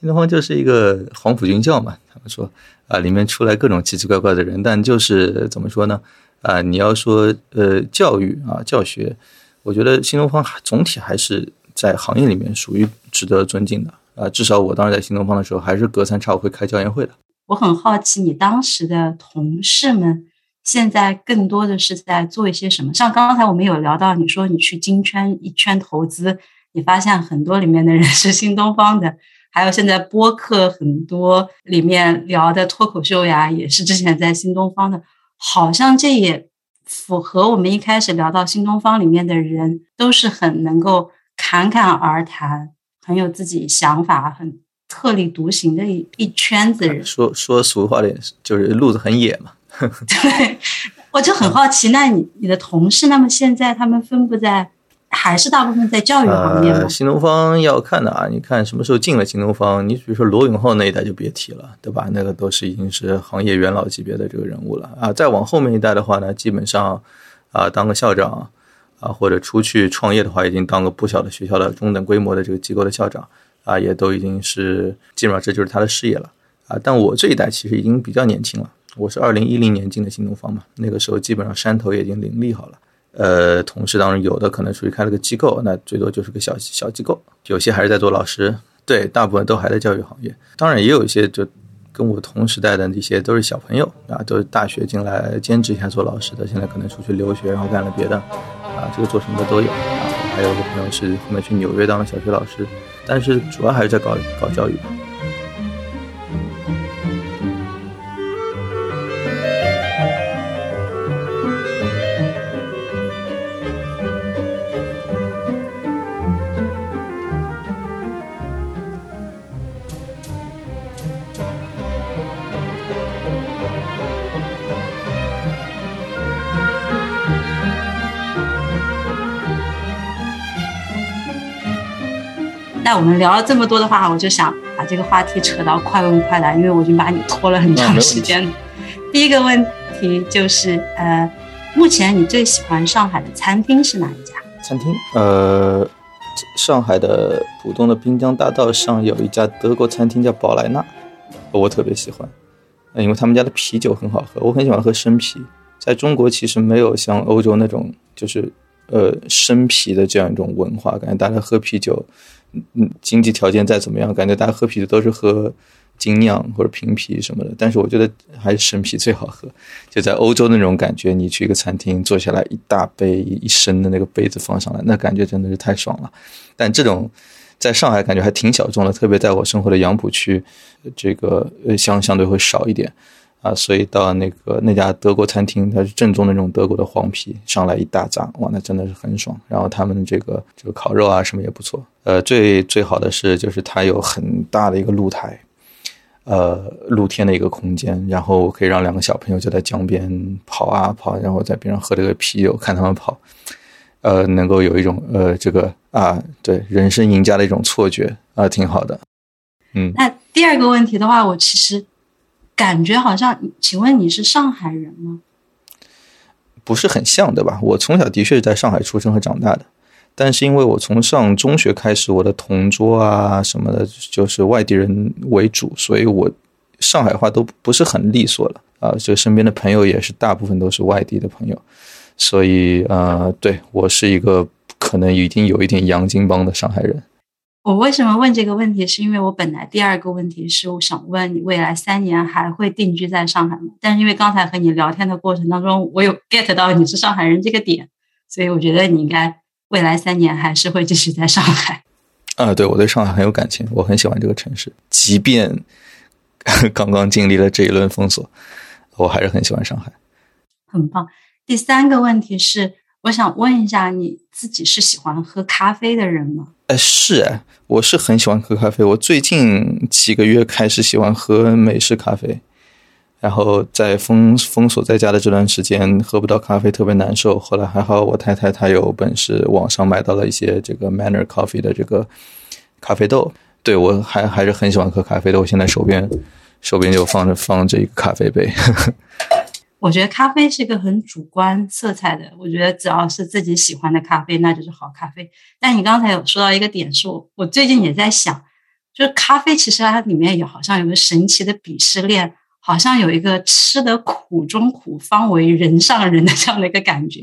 新东方就是一个黄埔军校嘛，他们说啊，里面出来各种奇奇怪怪的人，但就是怎么说呢？啊，你要说呃教育啊教学，我觉得新东方总体还是在行业里面属于值得尊敬的啊。至少我当时在新东方的时候，还是隔三差五会开教研会的。我很好奇，你当时的同事们。现在更多的是在做一些什么？像刚才我们有聊到，你说你去金圈一圈投资，你发现很多里面的人是新东方的，还有现在播客很多里面聊的脱口秀呀，也是之前在新东方的。好像这也符合我们一开始聊到新东方里面的人，都是很能够侃侃而谈，很有自己想法，很特立独行的一一圈子人。说说俗话点，就是路子很野嘛。[laughs] 对，我就很好奇，那你你的同事，那么现在他们分布在，还是大部分在教育方面吗？新东方要看的啊，你看什么时候进了新东方，你比如说罗永浩那一代就别提了，对吧？那个都是已经是行业元老级别的这个人物了啊。再往后面一代的话呢，基本上啊当个校长啊，或者出去创业的话，已经当个不小的学校的中等规模的这个机构的校长啊，也都已经是基本上这就是他的事业了啊。但我这一代其实已经比较年轻了。我是二零一零年进的新东方嘛，那个时候基本上山头也已经林立好了。呃，同事当中有的可能出去开了个机构，那最多就是个小小机构，有些还是在做老师。对，大部分都还在教育行业。当然也有一些就跟我同时代的那些都是小朋友啊，都是大学进来兼职一下做老师的，现在可能出去留学，然后干了别的啊，这个做什么的都有啊。还有个朋友是后面去纽约当了小学老师，但是主要还是在搞搞教育。那我们聊了这么多的话，我就想把这个话题扯到快问快答，因为我已经把你拖了很长时间了。第一个问题就是，呃，目前你最喜欢上海的餐厅是哪一家？餐厅，呃，上海的浦东的滨江大道上有一家德国餐厅叫宝莱纳，我特别喜欢，因为他们家的啤酒很好喝，我很喜欢喝生啤。在中国其实没有像欧洲那种就是呃生啤的这样一种文化，感觉大家喝啤酒。嗯，经济条件再怎么样，感觉大家喝啤酒都是喝精酿或者瓶啤什么的。但是我觉得还是生啤最好喝。就在欧洲那种感觉，你去一个餐厅坐下来，一大杯一升的那个杯子放上来，那感觉真的是太爽了。但这种在上海感觉还挺小众的，特别在我生活的杨浦区，这个呃相相对会少一点。啊，所以到那个那家德国餐厅，它是正宗的那种德国的黄皮，上来一大扎，哇，那真的是很爽。然后他们这个这个烤肉啊什么也不错。呃，最最好的是就是它有很大的一个露台，呃，露天的一个空间，然后可以让两个小朋友就在江边跑啊跑，然后在边上喝这个啤酒看他们跑，呃，能够有一种呃这个啊对人生赢家的一种错觉啊，挺好的。嗯，那第二个问题的话，我其实。感觉好像，请问你是上海人吗？不是很像，对吧？我从小的确是在上海出生和长大的，但是因为我从上中学开始，我的同桌啊什么的，就是外地人为主，所以我上海话都不是很利索了啊。就身边的朋友也是大部分都是外地的朋友，所以啊，对我是一个可能已经有一点洋泾浜的上海人。我为什么问这个问题？是因为我本来第二个问题是我想问你，未来三年还会定居在上海吗？但是因为刚才和你聊天的过程当中，我有 get 到你是上海人这个点，所以我觉得你应该未来三年还是会继续在上海。[laughs] 啊，对我对上海很有感情，我很喜欢这个城市，即便 [laughs] 刚刚经历了这一轮封锁，我还是很喜欢上海。很棒。第三个问题是，我想问一下，你自己是喜欢喝咖啡的人吗？呃，是哎，我是很喜欢喝咖啡。我最近几个月开始喜欢喝美式咖啡，然后在封封锁在家的这段时间，喝不到咖啡特别难受。后来还好，我太太她有本事，网上买到了一些这个 Manner Coffee 的这个咖啡豆。对我还还是很喜欢喝咖啡的。我现在手边手边就放着放着一个咖啡杯。[laughs] 我觉得咖啡是一个很主观色彩的。我觉得只要是自己喜欢的咖啡，那就是好咖啡。但你刚才有说到一个点，是我我最近也在想，就是咖啡其实它里面有好像有个神奇的鄙视链，好像有一个吃得苦中苦方为人上人的这样的一个感觉。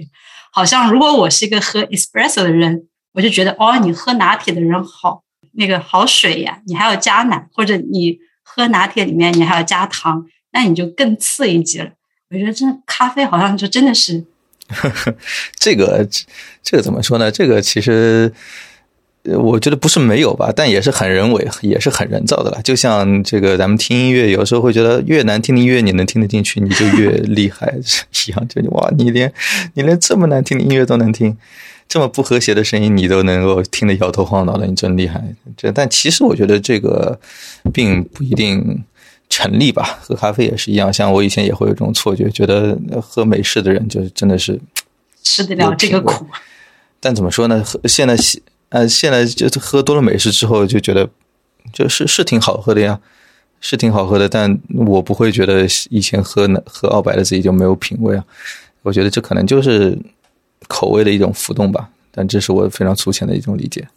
好像如果我是一个喝 espresso 的人，我就觉得哦，你喝拿铁的人好那个好水呀，你还要加奶，或者你喝拿铁里面你还要加糖，那你就更次一级了。我觉得这咖啡好像就真的是，[laughs] 这个这个怎么说呢？这个其实我觉得不是没有吧，但也是很人为，也是很人造的了。就像这个咱们听音乐，有时候会觉得越难听的音乐你能听得进去，你就越 [laughs] 厉害一样。就哇，你连你连这么难听的音乐都能听，这么不和谐的声音你都能够听得摇头晃脑的，你真厉害。这但其实我觉得这个并不一定。成立吧，喝咖啡也是一样。像我以前也会有这种错觉，觉得喝美式的人就是真的是吃得了这个苦。但怎么说呢？喝现在呃现在就喝多了美式之后，就觉得就是是挺好喝的呀，是挺好喝的。但我不会觉得以前喝喝澳白的自己就没有品味啊。我觉得这可能就是口味的一种浮动吧。但这是我非常粗浅的一种理解。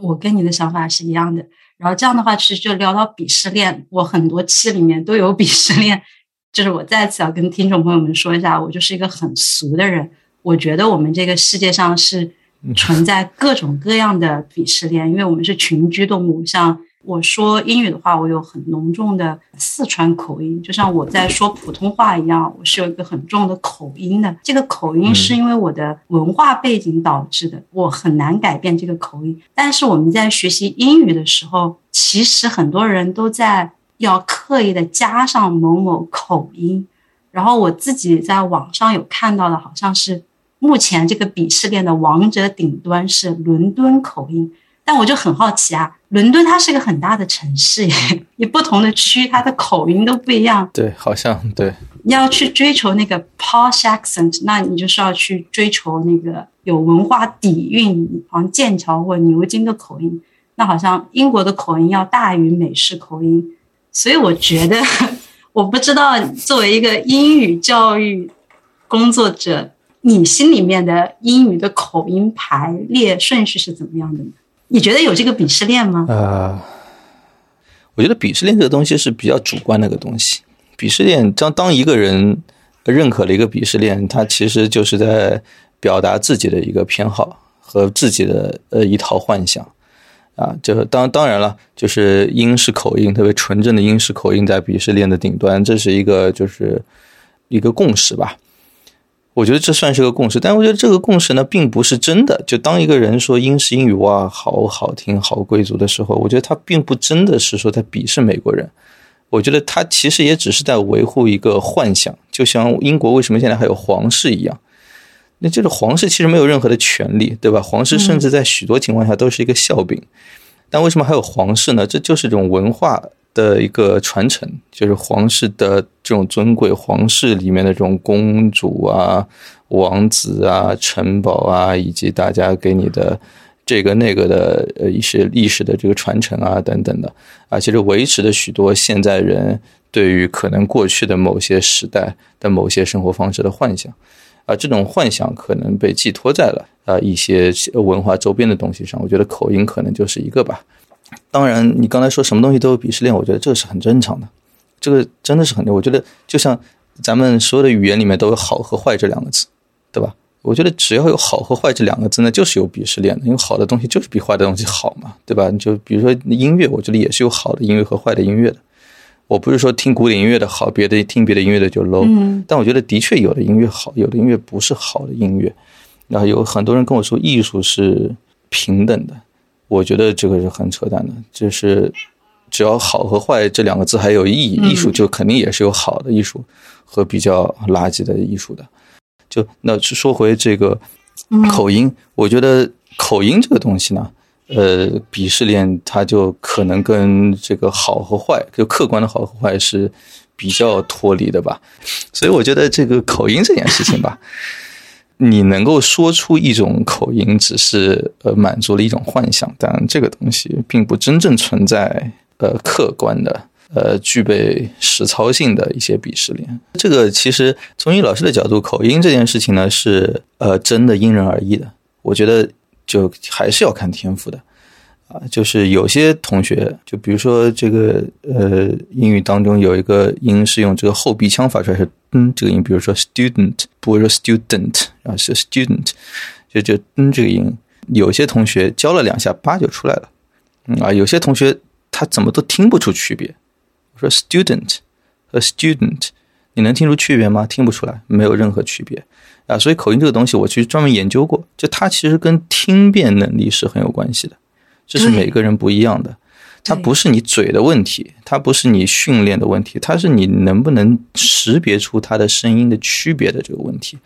我跟你的想法是一样的。然后这样的话，其实就聊到鄙视链。我很多期里面都有鄙视链，[laughs] 就是我再次要跟听众朋友们说一下，我就是一个很俗的人。我觉得我们这个世界上是存在各种各样的鄙视链，因为我们是群居动物，像。我说英语的话，我有很浓重的四川口音，就像我在说普通话一样，我是有一个很重的口音的。这个口音是因为我的文化背景导致的，我很难改变这个口音。但是我们在学习英语的时候，其实很多人都在要刻意的加上某某口音。然后我自己在网上有看到的，好像是目前这个鄙视链的王者顶端是伦敦口音。但我就很好奇啊，伦敦它是个很大的城市耶，[laughs] 你不同的区它的口音都不一样。对，好像对。你要去追求那个 posh accent，那你就是要去追求那个有文化底蕴，好像剑桥或牛津的口音。那好像英国的口音要大于美式口音，所以我觉得，我不知道作为一个英语教育工作者，你心里面的英语的口音排列顺序是怎么样的呢？你觉得有这个鄙视链吗？呃，我觉得鄙视链这个东西是比较主观的一个东西。鄙视链，当当一个人认可了一个鄙视链，他其实就是在表达自己的一个偏好和自己的呃一套幻想啊。就是当当然了，就是英式口音，特别纯正的英式口音在鄙视链的顶端，这是一个就是一个共识吧。我觉得这算是个共识，但我觉得这个共识呢，并不是真的。就当一个人说英式英语哇，好好听，好贵族的时候，我觉得他并不真的是说在鄙视美国人。我觉得他其实也只是在维护一个幻想，就像英国为什么现在还有皇室一样。那这个皇室其实没有任何的权利，对吧？皇室甚至在许多情况下都是一个笑柄。但为什么还有皇室呢？这就是一种文化。的一个传承，就是皇室的这种尊贵，皇室里面的这种公主啊、王子啊、城堡啊，以及大家给你的这个那个的呃一些历史的这个传承啊等等的啊，其实维持了许多现在人对于可能过去的某些时代的某些生活方式的幻想啊，这种幻想可能被寄托在了啊一些文化周边的东西上，我觉得口音可能就是一个吧。当然，你刚才说什么东西都有鄙视链，我觉得这个是很正常的。这个真的是很，我觉得就像咱们所有的语言里面都有好和坏这两个字，对吧？我觉得只要有好和坏这两个字，那就是有鄙视链的，因为好的东西就是比坏的东西好嘛，对吧？你就比如说音乐，我觉得也是有好的音乐和坏的音乐的。我不是说听古典音乐的好，别的听别的音乐的就 low，、嗯但我觉得的确有的音乐好，有的音乐不是好的音乐。然后有很多人跟我说艺术是平等的，我觉得这个是很扯淡的。就是只要好和坏这两个字还有意义，嗯艺术就肯定也是有好的艺术和比较垃圾的艺术的。就那说回这个嗯口音，我觉得口音这个东西呢，呃，鄙视链它就可能跟这个好和坏，就客观的好和坏是比较脱离的吧。所以我觉得这个口音这件事情吧，你能够说出一种口音，只是呃满足了一种幻想，但这个东西并不真正存在呃客观的。呃，具备实操性的一些鄙视链，这个其实从英语老师的角度，口音这件事情呢是呃真的因人而异的。我觉得就还是要看天赋的啊，就是有些同学，就比如说这个呃英语当中有一个音是用这个后鼻腔发出来是嗯这个音，比如说 student 不会说 student 啊是 student，就就嗯这个音，有些同学教了两下叭就出来了，啊有些同学他怎么都听不出区别。我说 student 和 student，你能听出区别吗？听不出来，没有任何区别啊。所以口音这个东西，我其实专门研究过，就它其实跟听辨能力是很有关系的，这是每个人不一样的。它不是你嘴的问题，它不是你训练的问题，它是你能不能识别出它的声音的区别的这个问题。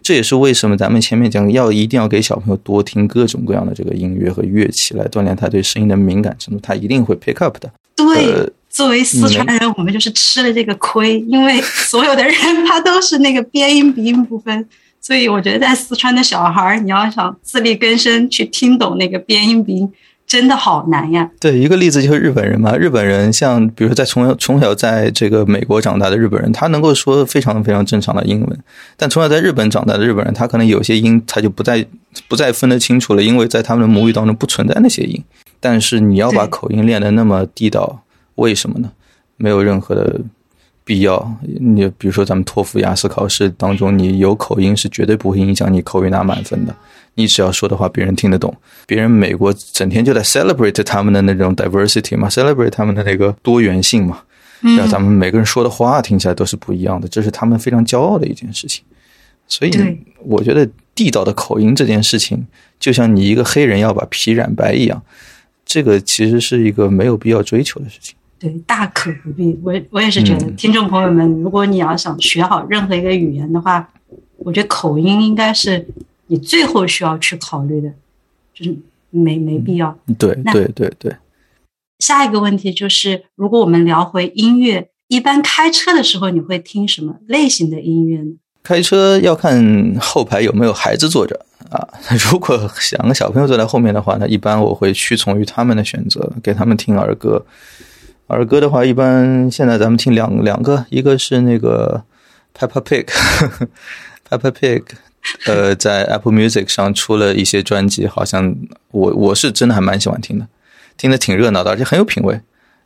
这也是为什么咱们前面讲要一定要给小朋友多听各种各样的这个音乐和乐器来锻炼他对声音的敏感程度，他一定会 pick up 的。对，呃作为四川人，我们就是吃了这个亏，因为所有的人他都是那个边音鼻音不分，所以我觉得在四川的小孩儿，你要想自力更生去听懂那个边音鼻音，真的好难呀。对，一个例子就是日本人嘛。日本人像比如说在从小从小在这个美国长大的日本人，他能够说非常非常正常的英文，但从小在日本长大的日本人，他可能有些音他就不再不再分得清楚了，因为在他们的母语当中不存在那些音。但是你要把口音练得那么地道，为什么呢？没有任何的必要。你比如说咱们托福、雅思考试当中，你有口音是绝对不会影响你口语拿满分的。你只要说的话别人听得懂，别人美国整天就在 celebrate 他们的那种 diversity 嘛，celebrate 他们的那个多元性嘛。嗯然后咱们每个人说的话听起来都是不一样的，这是他们非常骄傲的一件事情。所以对我觉得地道的口音这件事情，就像你一个黑人要把皮染白一样，这个其实是一个没有必要追求的事情。对，大可不必。我我也是觉得，嗯听众朋友们，如果你要想学好任何一个语言的话，我觉得口音应该是你最后需要去考虑的，就是没没必要。对对对对，下一个问题就是，如果我们聊回音乐，一般开车的时候你会听什么类型的音乐呢？开车要看后排有没有孩子坐着啊。[laughs] 如果两个小朋友坐在后面的话那，一般我会屈从于他们的选择，给他们听儿歌。儿歌的话，一般现在咱们听两两个，一个是那个 Peppa Pig，Peppa Pig，[laughs] 呃，在 Apple Music 上出了一些专辑，好像我我是真的还蛮喜欢听的，听得挺热闹的，而且很有品味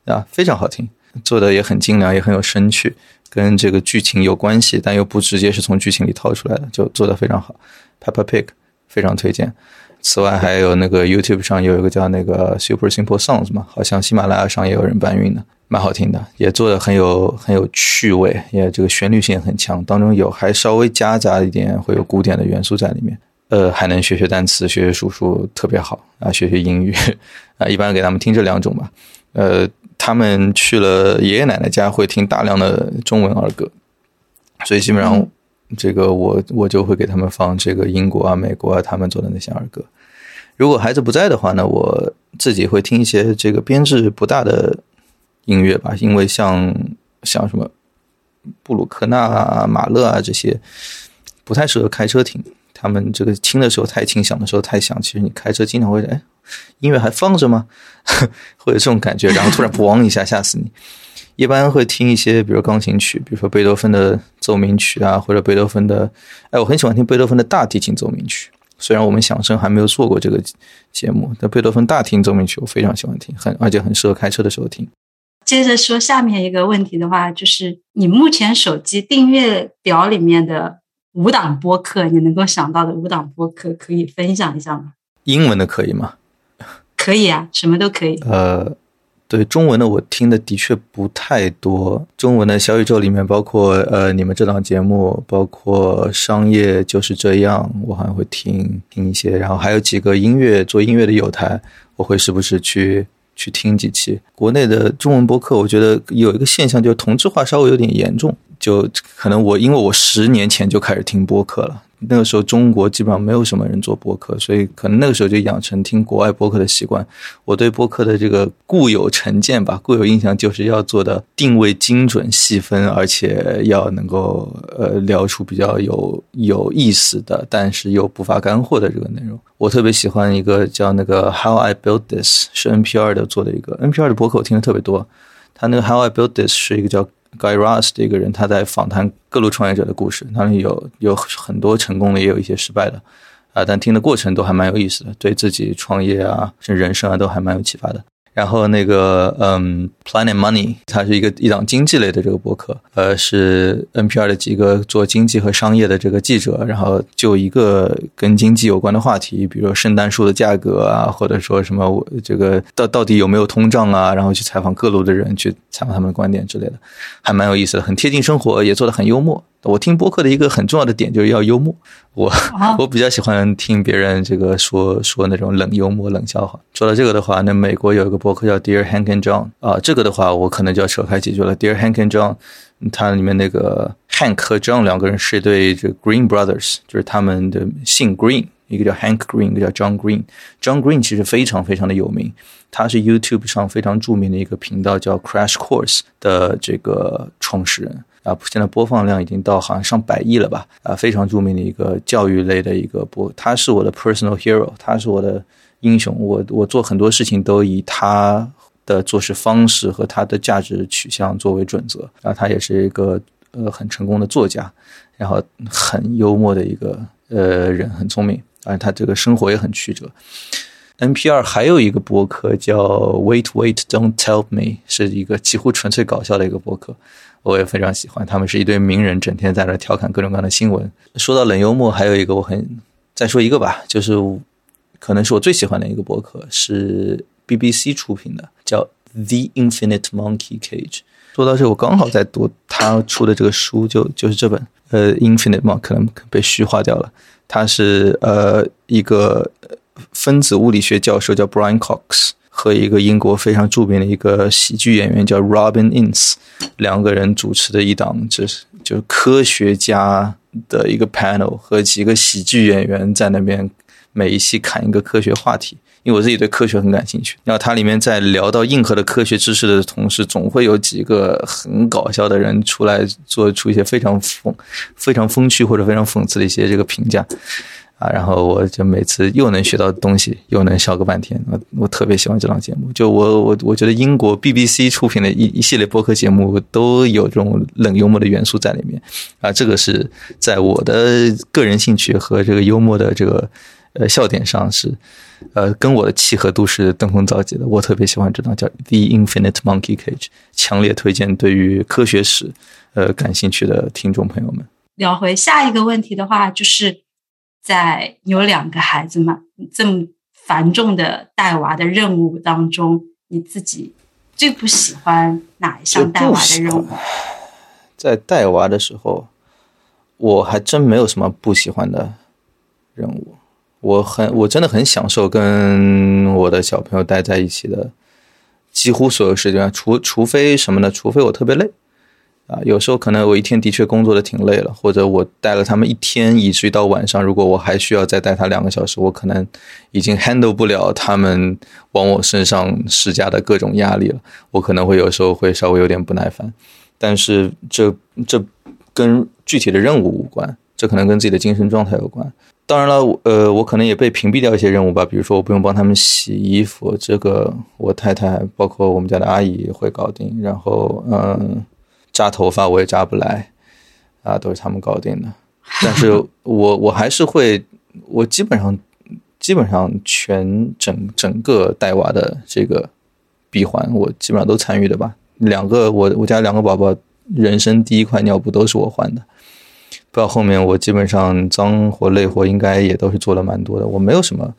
啊，非常好听，做的也很精良，也很有生趣。跟这个剧情有关系，但又不直接是从剧情里掏出来的，就做得非常好。Peppa Pig 非常推荐。此外，还有那个 YouTube 上有一个叫那个 Super Simple Songs 嘛，好像喜马拉雅上也有人搬运的，蛮好听的，也做的很有很有趣味，也这个旋律性很强，当中有还稍微夹杂一点会有古典的元素在里面。呃，还能学学单词，学学数数，特别好啊，学学英语 [laughs] 啊，一般给他们听这两种吧。呃，他们去了爷爷奶奶家会听大量的中文儿歌，所以基本上这个我我就会给他们放这个英国啊、美国啊他们做的那些儿歌。如果孩子不在的话呢，我自己会听一些这个编制不大的音乐吧，因为像像什么布鲁克纳啊、马勒啊这些不太适合开车听。他们这个听的时候太轻，响的时候太响，其实你开车经常会哎，音乐还放着吗？会有这种感觉，然后突然咣一下吓死你。一般会听一些，比如钢琴曲，比如说贝多芬的奏鸣曲啊，或者贝多芬的，哎，我很喜欢听贝多芬的大提琴奏鸣曲。虽然我们响声还没有做过这个节目，但贝多芬大提琴奏鸣曲我非常喜欢听，很而且很适合开车的时候听。接着说下面一个问题的话，就是你目前手机订阅表里面的五档播客，你能够想到的五档播客，可以分享一下吗？英文的可以吗？可以啊，什么都可以。呃，对，中文的我听的的确不太多。中文的小宇宙里面，包括呃你们这档节目，包括商业就是这样，我好像会听听一些。然后还有几个音乐做音乐的有台，我会时不时去去听几期。国内的中文播客，我觉得有一个现象，就是同质化稍微有点严重。就可能我因为我十年前就开始听播客了。那个时候中国基本上没有什么人做播客，所以可能那个时候就养成听国外播客的习惯。我对播客的这个固有成见吧，固有印象就是要做的定位精准、细分，而且要能够呃聊出比较有有意思的，但是又不乏干货的这个内容。我特别喜欢一个叫那个 How I Built This，是 NPR 的做的一个 NPR 的播客，我听的特别多。他那个 How I Built This 是一个叫。Guy Raz 的一个人，他在访谈各路创业者的故事，那里有有很多成功的，也有一些失败的，啊，但听的过程都还蛮有意思的，对自己创业啊，甚至人生啊，都还蛮有启发的。然后那个嗯，Planet Money，它是一个一档经济类的这个博客，呃，是 NPR 的几个做经济和商业的这个记者，然后就一个跟经济有关的话题，比如说圣诞树的价格啊，或者说什么这个到到底有没有通胀啊，然后去采访各路的人，去采访他们的观点之类的，还蛮有意思的，很贴近生活，也做的很幽默。我听播客的一个很重要的点就是要幽默，我 [laughs] 我比较喜欢听别人这个说说那种冷幽默、冷笑话。说到这个的话，那美国有一个播博客叫 Dear Hank and John 啊，这个的话我可能就要扯开几句了。Dear Hank and John，它里面那个 Hank 和 John 两个人是一对这 Green Brothers，就是他们的姓 Green，一个叫 Hank Green，一个叫 John Green。John Green 其实非常非常的有名，他是 YouTube 上非常著名的一个频道叫 Crash Course 的这个创始人。啊，现在播放量已经到好像上百亿了吧？啊，非常著名的一个教育类的一个播，他是我的 personal hero，他是我的英雄。我我做很多事情都以他的做事方式和他的价值取向作为准则。然后他也是一个呃很成功的作家，然后很幽默的一个呃人，很聪明，而他这个生活也很曲折。NPR 还有一个博客叫 Wait Wait Don't Tell Me，是一个几乎纯粹搞笑的一个博客。我也非常喜欢，他们是一堆名人，整天在那调侃各种各样的新闻。说到冷幽默，还有一个我很再说一个吧，就是可能是我最喜欢的一个博客，是 BBC 出品的，叫 The Infinite Monkey Cage。说到这，我刚好在读他出的这个书，就就是这本呃 Infinite Monk 可能被虚化掉了。他是呃一个分子物理学教授，叫 Brian Cox。和一个英国非常著名的一个喜剧演员叫 Robin Ince，两个人主持的一档，就是就是科学家的一个 panel，和几个喜剧演员在那边每一期侃一个科学话题。因为我自己对科学很感兴趣，然后它里面在聊到硬核的科学知识的同时，总会有几个很搞笑的人出来做出一些非常风、非常风趣或者非常讽刺的一些这个评价。啊，然后我就每次又能学到东西，又能笑个半天。我我特别喜欢这档节目。就我我我觉得英国 BBC 出品的一一系列播客节目都有这种冷幽默的元素在里面。啊，这个是在我的个人兴趣和这个幽默的这个呃笑点上是，呃，跟我的契合度是登峰造极的。我特别喜欢这档叫《The Infinite Monkey Cage》，强烈推荐对于科学史呃感兴趣的听众朋友们。聊回下一个问题的话，就是。在有两个孩子嘛，这么繁重的带娃的任务当中，你自己最不喜欢哪一项带娃的任务？在带娃的时候，我还真没有什么不喜欢的任务。我很，我真的很享受跟我的小朋友待在一起的，几乎所有时间，除除非什么呢？除非我特别累。啊，有时候可能我一天的确工作的挺累了，或者我带了他们一天，以至于到晚上，如果我还需要再带他两个小时，我可能已经 handle 不了他们往我身上施加的各种压力了。我可能会有时候会稍微有点不耐烦，但是这这跟具体的任务无关，这可能跟自己的精神状态有关。当然了，呃，我可能也被屏蔽掉一些任务吧，比如说我不用帮他们洗衣服，这个我太太包括我们家的阿姨会搞定。然后，嗯。扎头发我也扎不来，啊，都是他们搞定的。但是我我还是会，我基本上基本上全整整个带娃的这个闭环，我基本上都参与的吧。两个我我家两个宝宝人生第一块尿布都是我换的，到后面我基本上脏活累活应该也都是做了蛮多的，我没有什么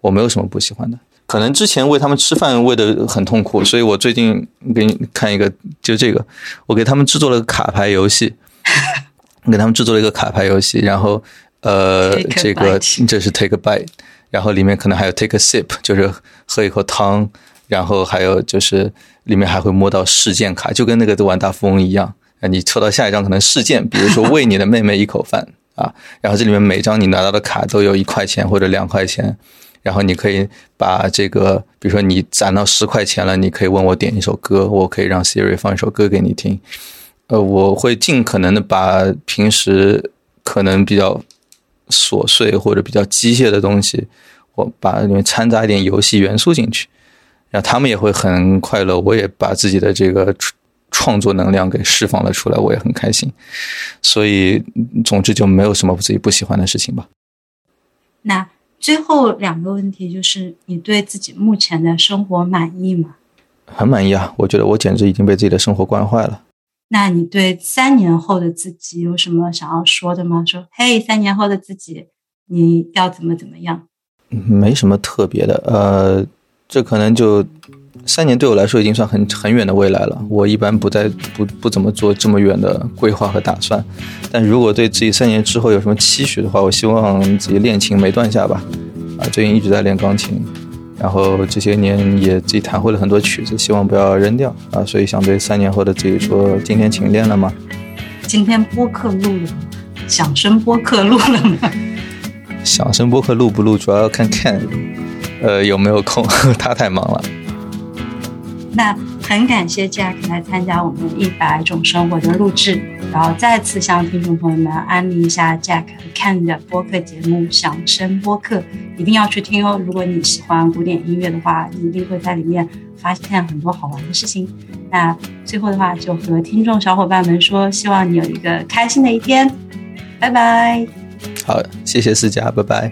我没有什么不喜欢的。可能之前喂他们吃饭喂的很痛苦，所以我最近给你看一个，就这个，我给他们制作了个卡牌游戏，[laughs] 给他们制作了一个卡牌游戏，然后呃，这个这是 take a bite，然后里面可能还有 take a sip，就是喝一口汤，然后还有就是里面还会摸到事件卡，就跟那个玩大富翁一样，你抽到下一张可能事件，比如说喂你的妹妹一口饭啊，然后这里面每张你拿到的卡都有一块钱或者两块钱。然后你可以把这个，比如说你攒到十块钱了，你可以问我点一首歌，我可以让 Siri 放一首歌给你听。呃，我会尽可能的把平时可能比较琐碎或者比较机械的东西，我把里面掺杂一点游戏元素进去，然后他们也会很快乐，我也把自己的这个创作能量给释放了出来，我也很开心。所以，总之就没有什么自己不喜欢的事情吧。那。最后两个问题就是：你对自己目前的生活满意吗？很满意啊！我觉得我简直已经被自己的生活惯坏了。那你对三年后的自己有什么想要说的吗？说，嘿，三年后的自己，你要怎么怎么样？没什么特别的，呃，这可能就。三年对我来说已经算很很远的未来了。我一般不再不不怎么做这么远的规划和打算。但如果对自己三年之后有什么期许的话，我希望自己练琴没断下吧。啊，最近一直在练钢琴，然后这些年也自己弹会了很多曲子，希望不要扔掉啊。所以想对三年后的自己说：今天琴练了吗？今天播客录了吗？响声播客录了吗？响声播客录不录，主要要看 Ken，呃，有没有空，[laughs] 他太忙了。那很感谢 Jack 来参加我们一百种生活的录制，然后再次向听众朋友们安利一下 Jack 和 Ken 的播客节目《响声播客》，一定要去听哦！如果你喜欢古典音乐的话，你一定会在里面发现很多好玩的事情。那最后的话，就和听众小伙伴们说，希望你有一个开心的一天，拜拜。好，谢谢思佳，拜拜。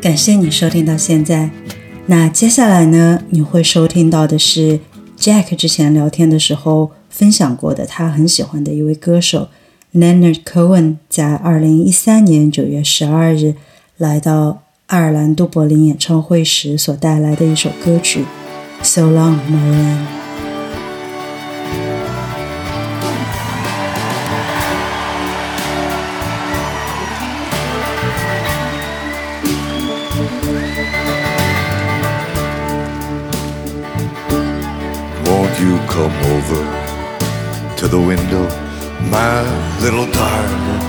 感谢你收听到现在。那接下来呢？你会收听到的是 Jack 之前聊天的时候分享过的，他很喜欢的一位歌手 Leonard Cohen，在二零一三年九月十二日来到爱尔兰都柏林演唱会时所带来的一首歌曲《So Long, Marlene》。come over to the window, my little darling.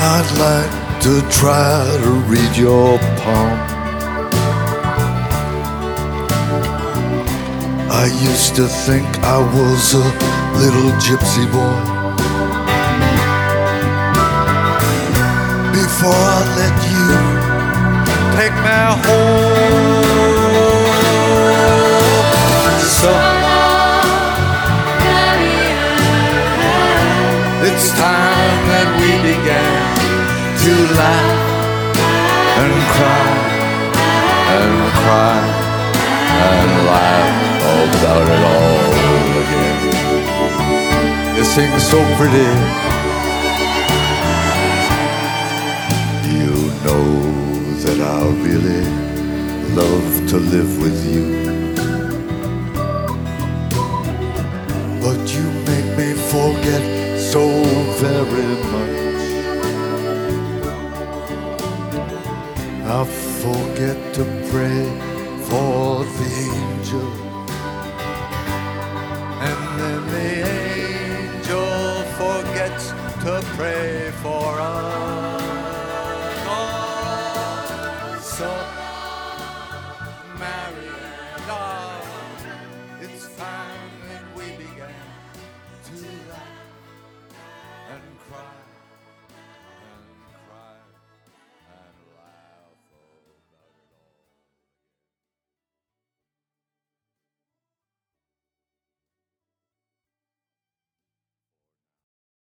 I'd like to try to read your palm. I used to think I was a little gypsy boy. Before I let you take me home so It's time that we began to laugh and cry and cry and laugh oh, about it all again. You sing so pretty. You know that I really love to live with you. To pray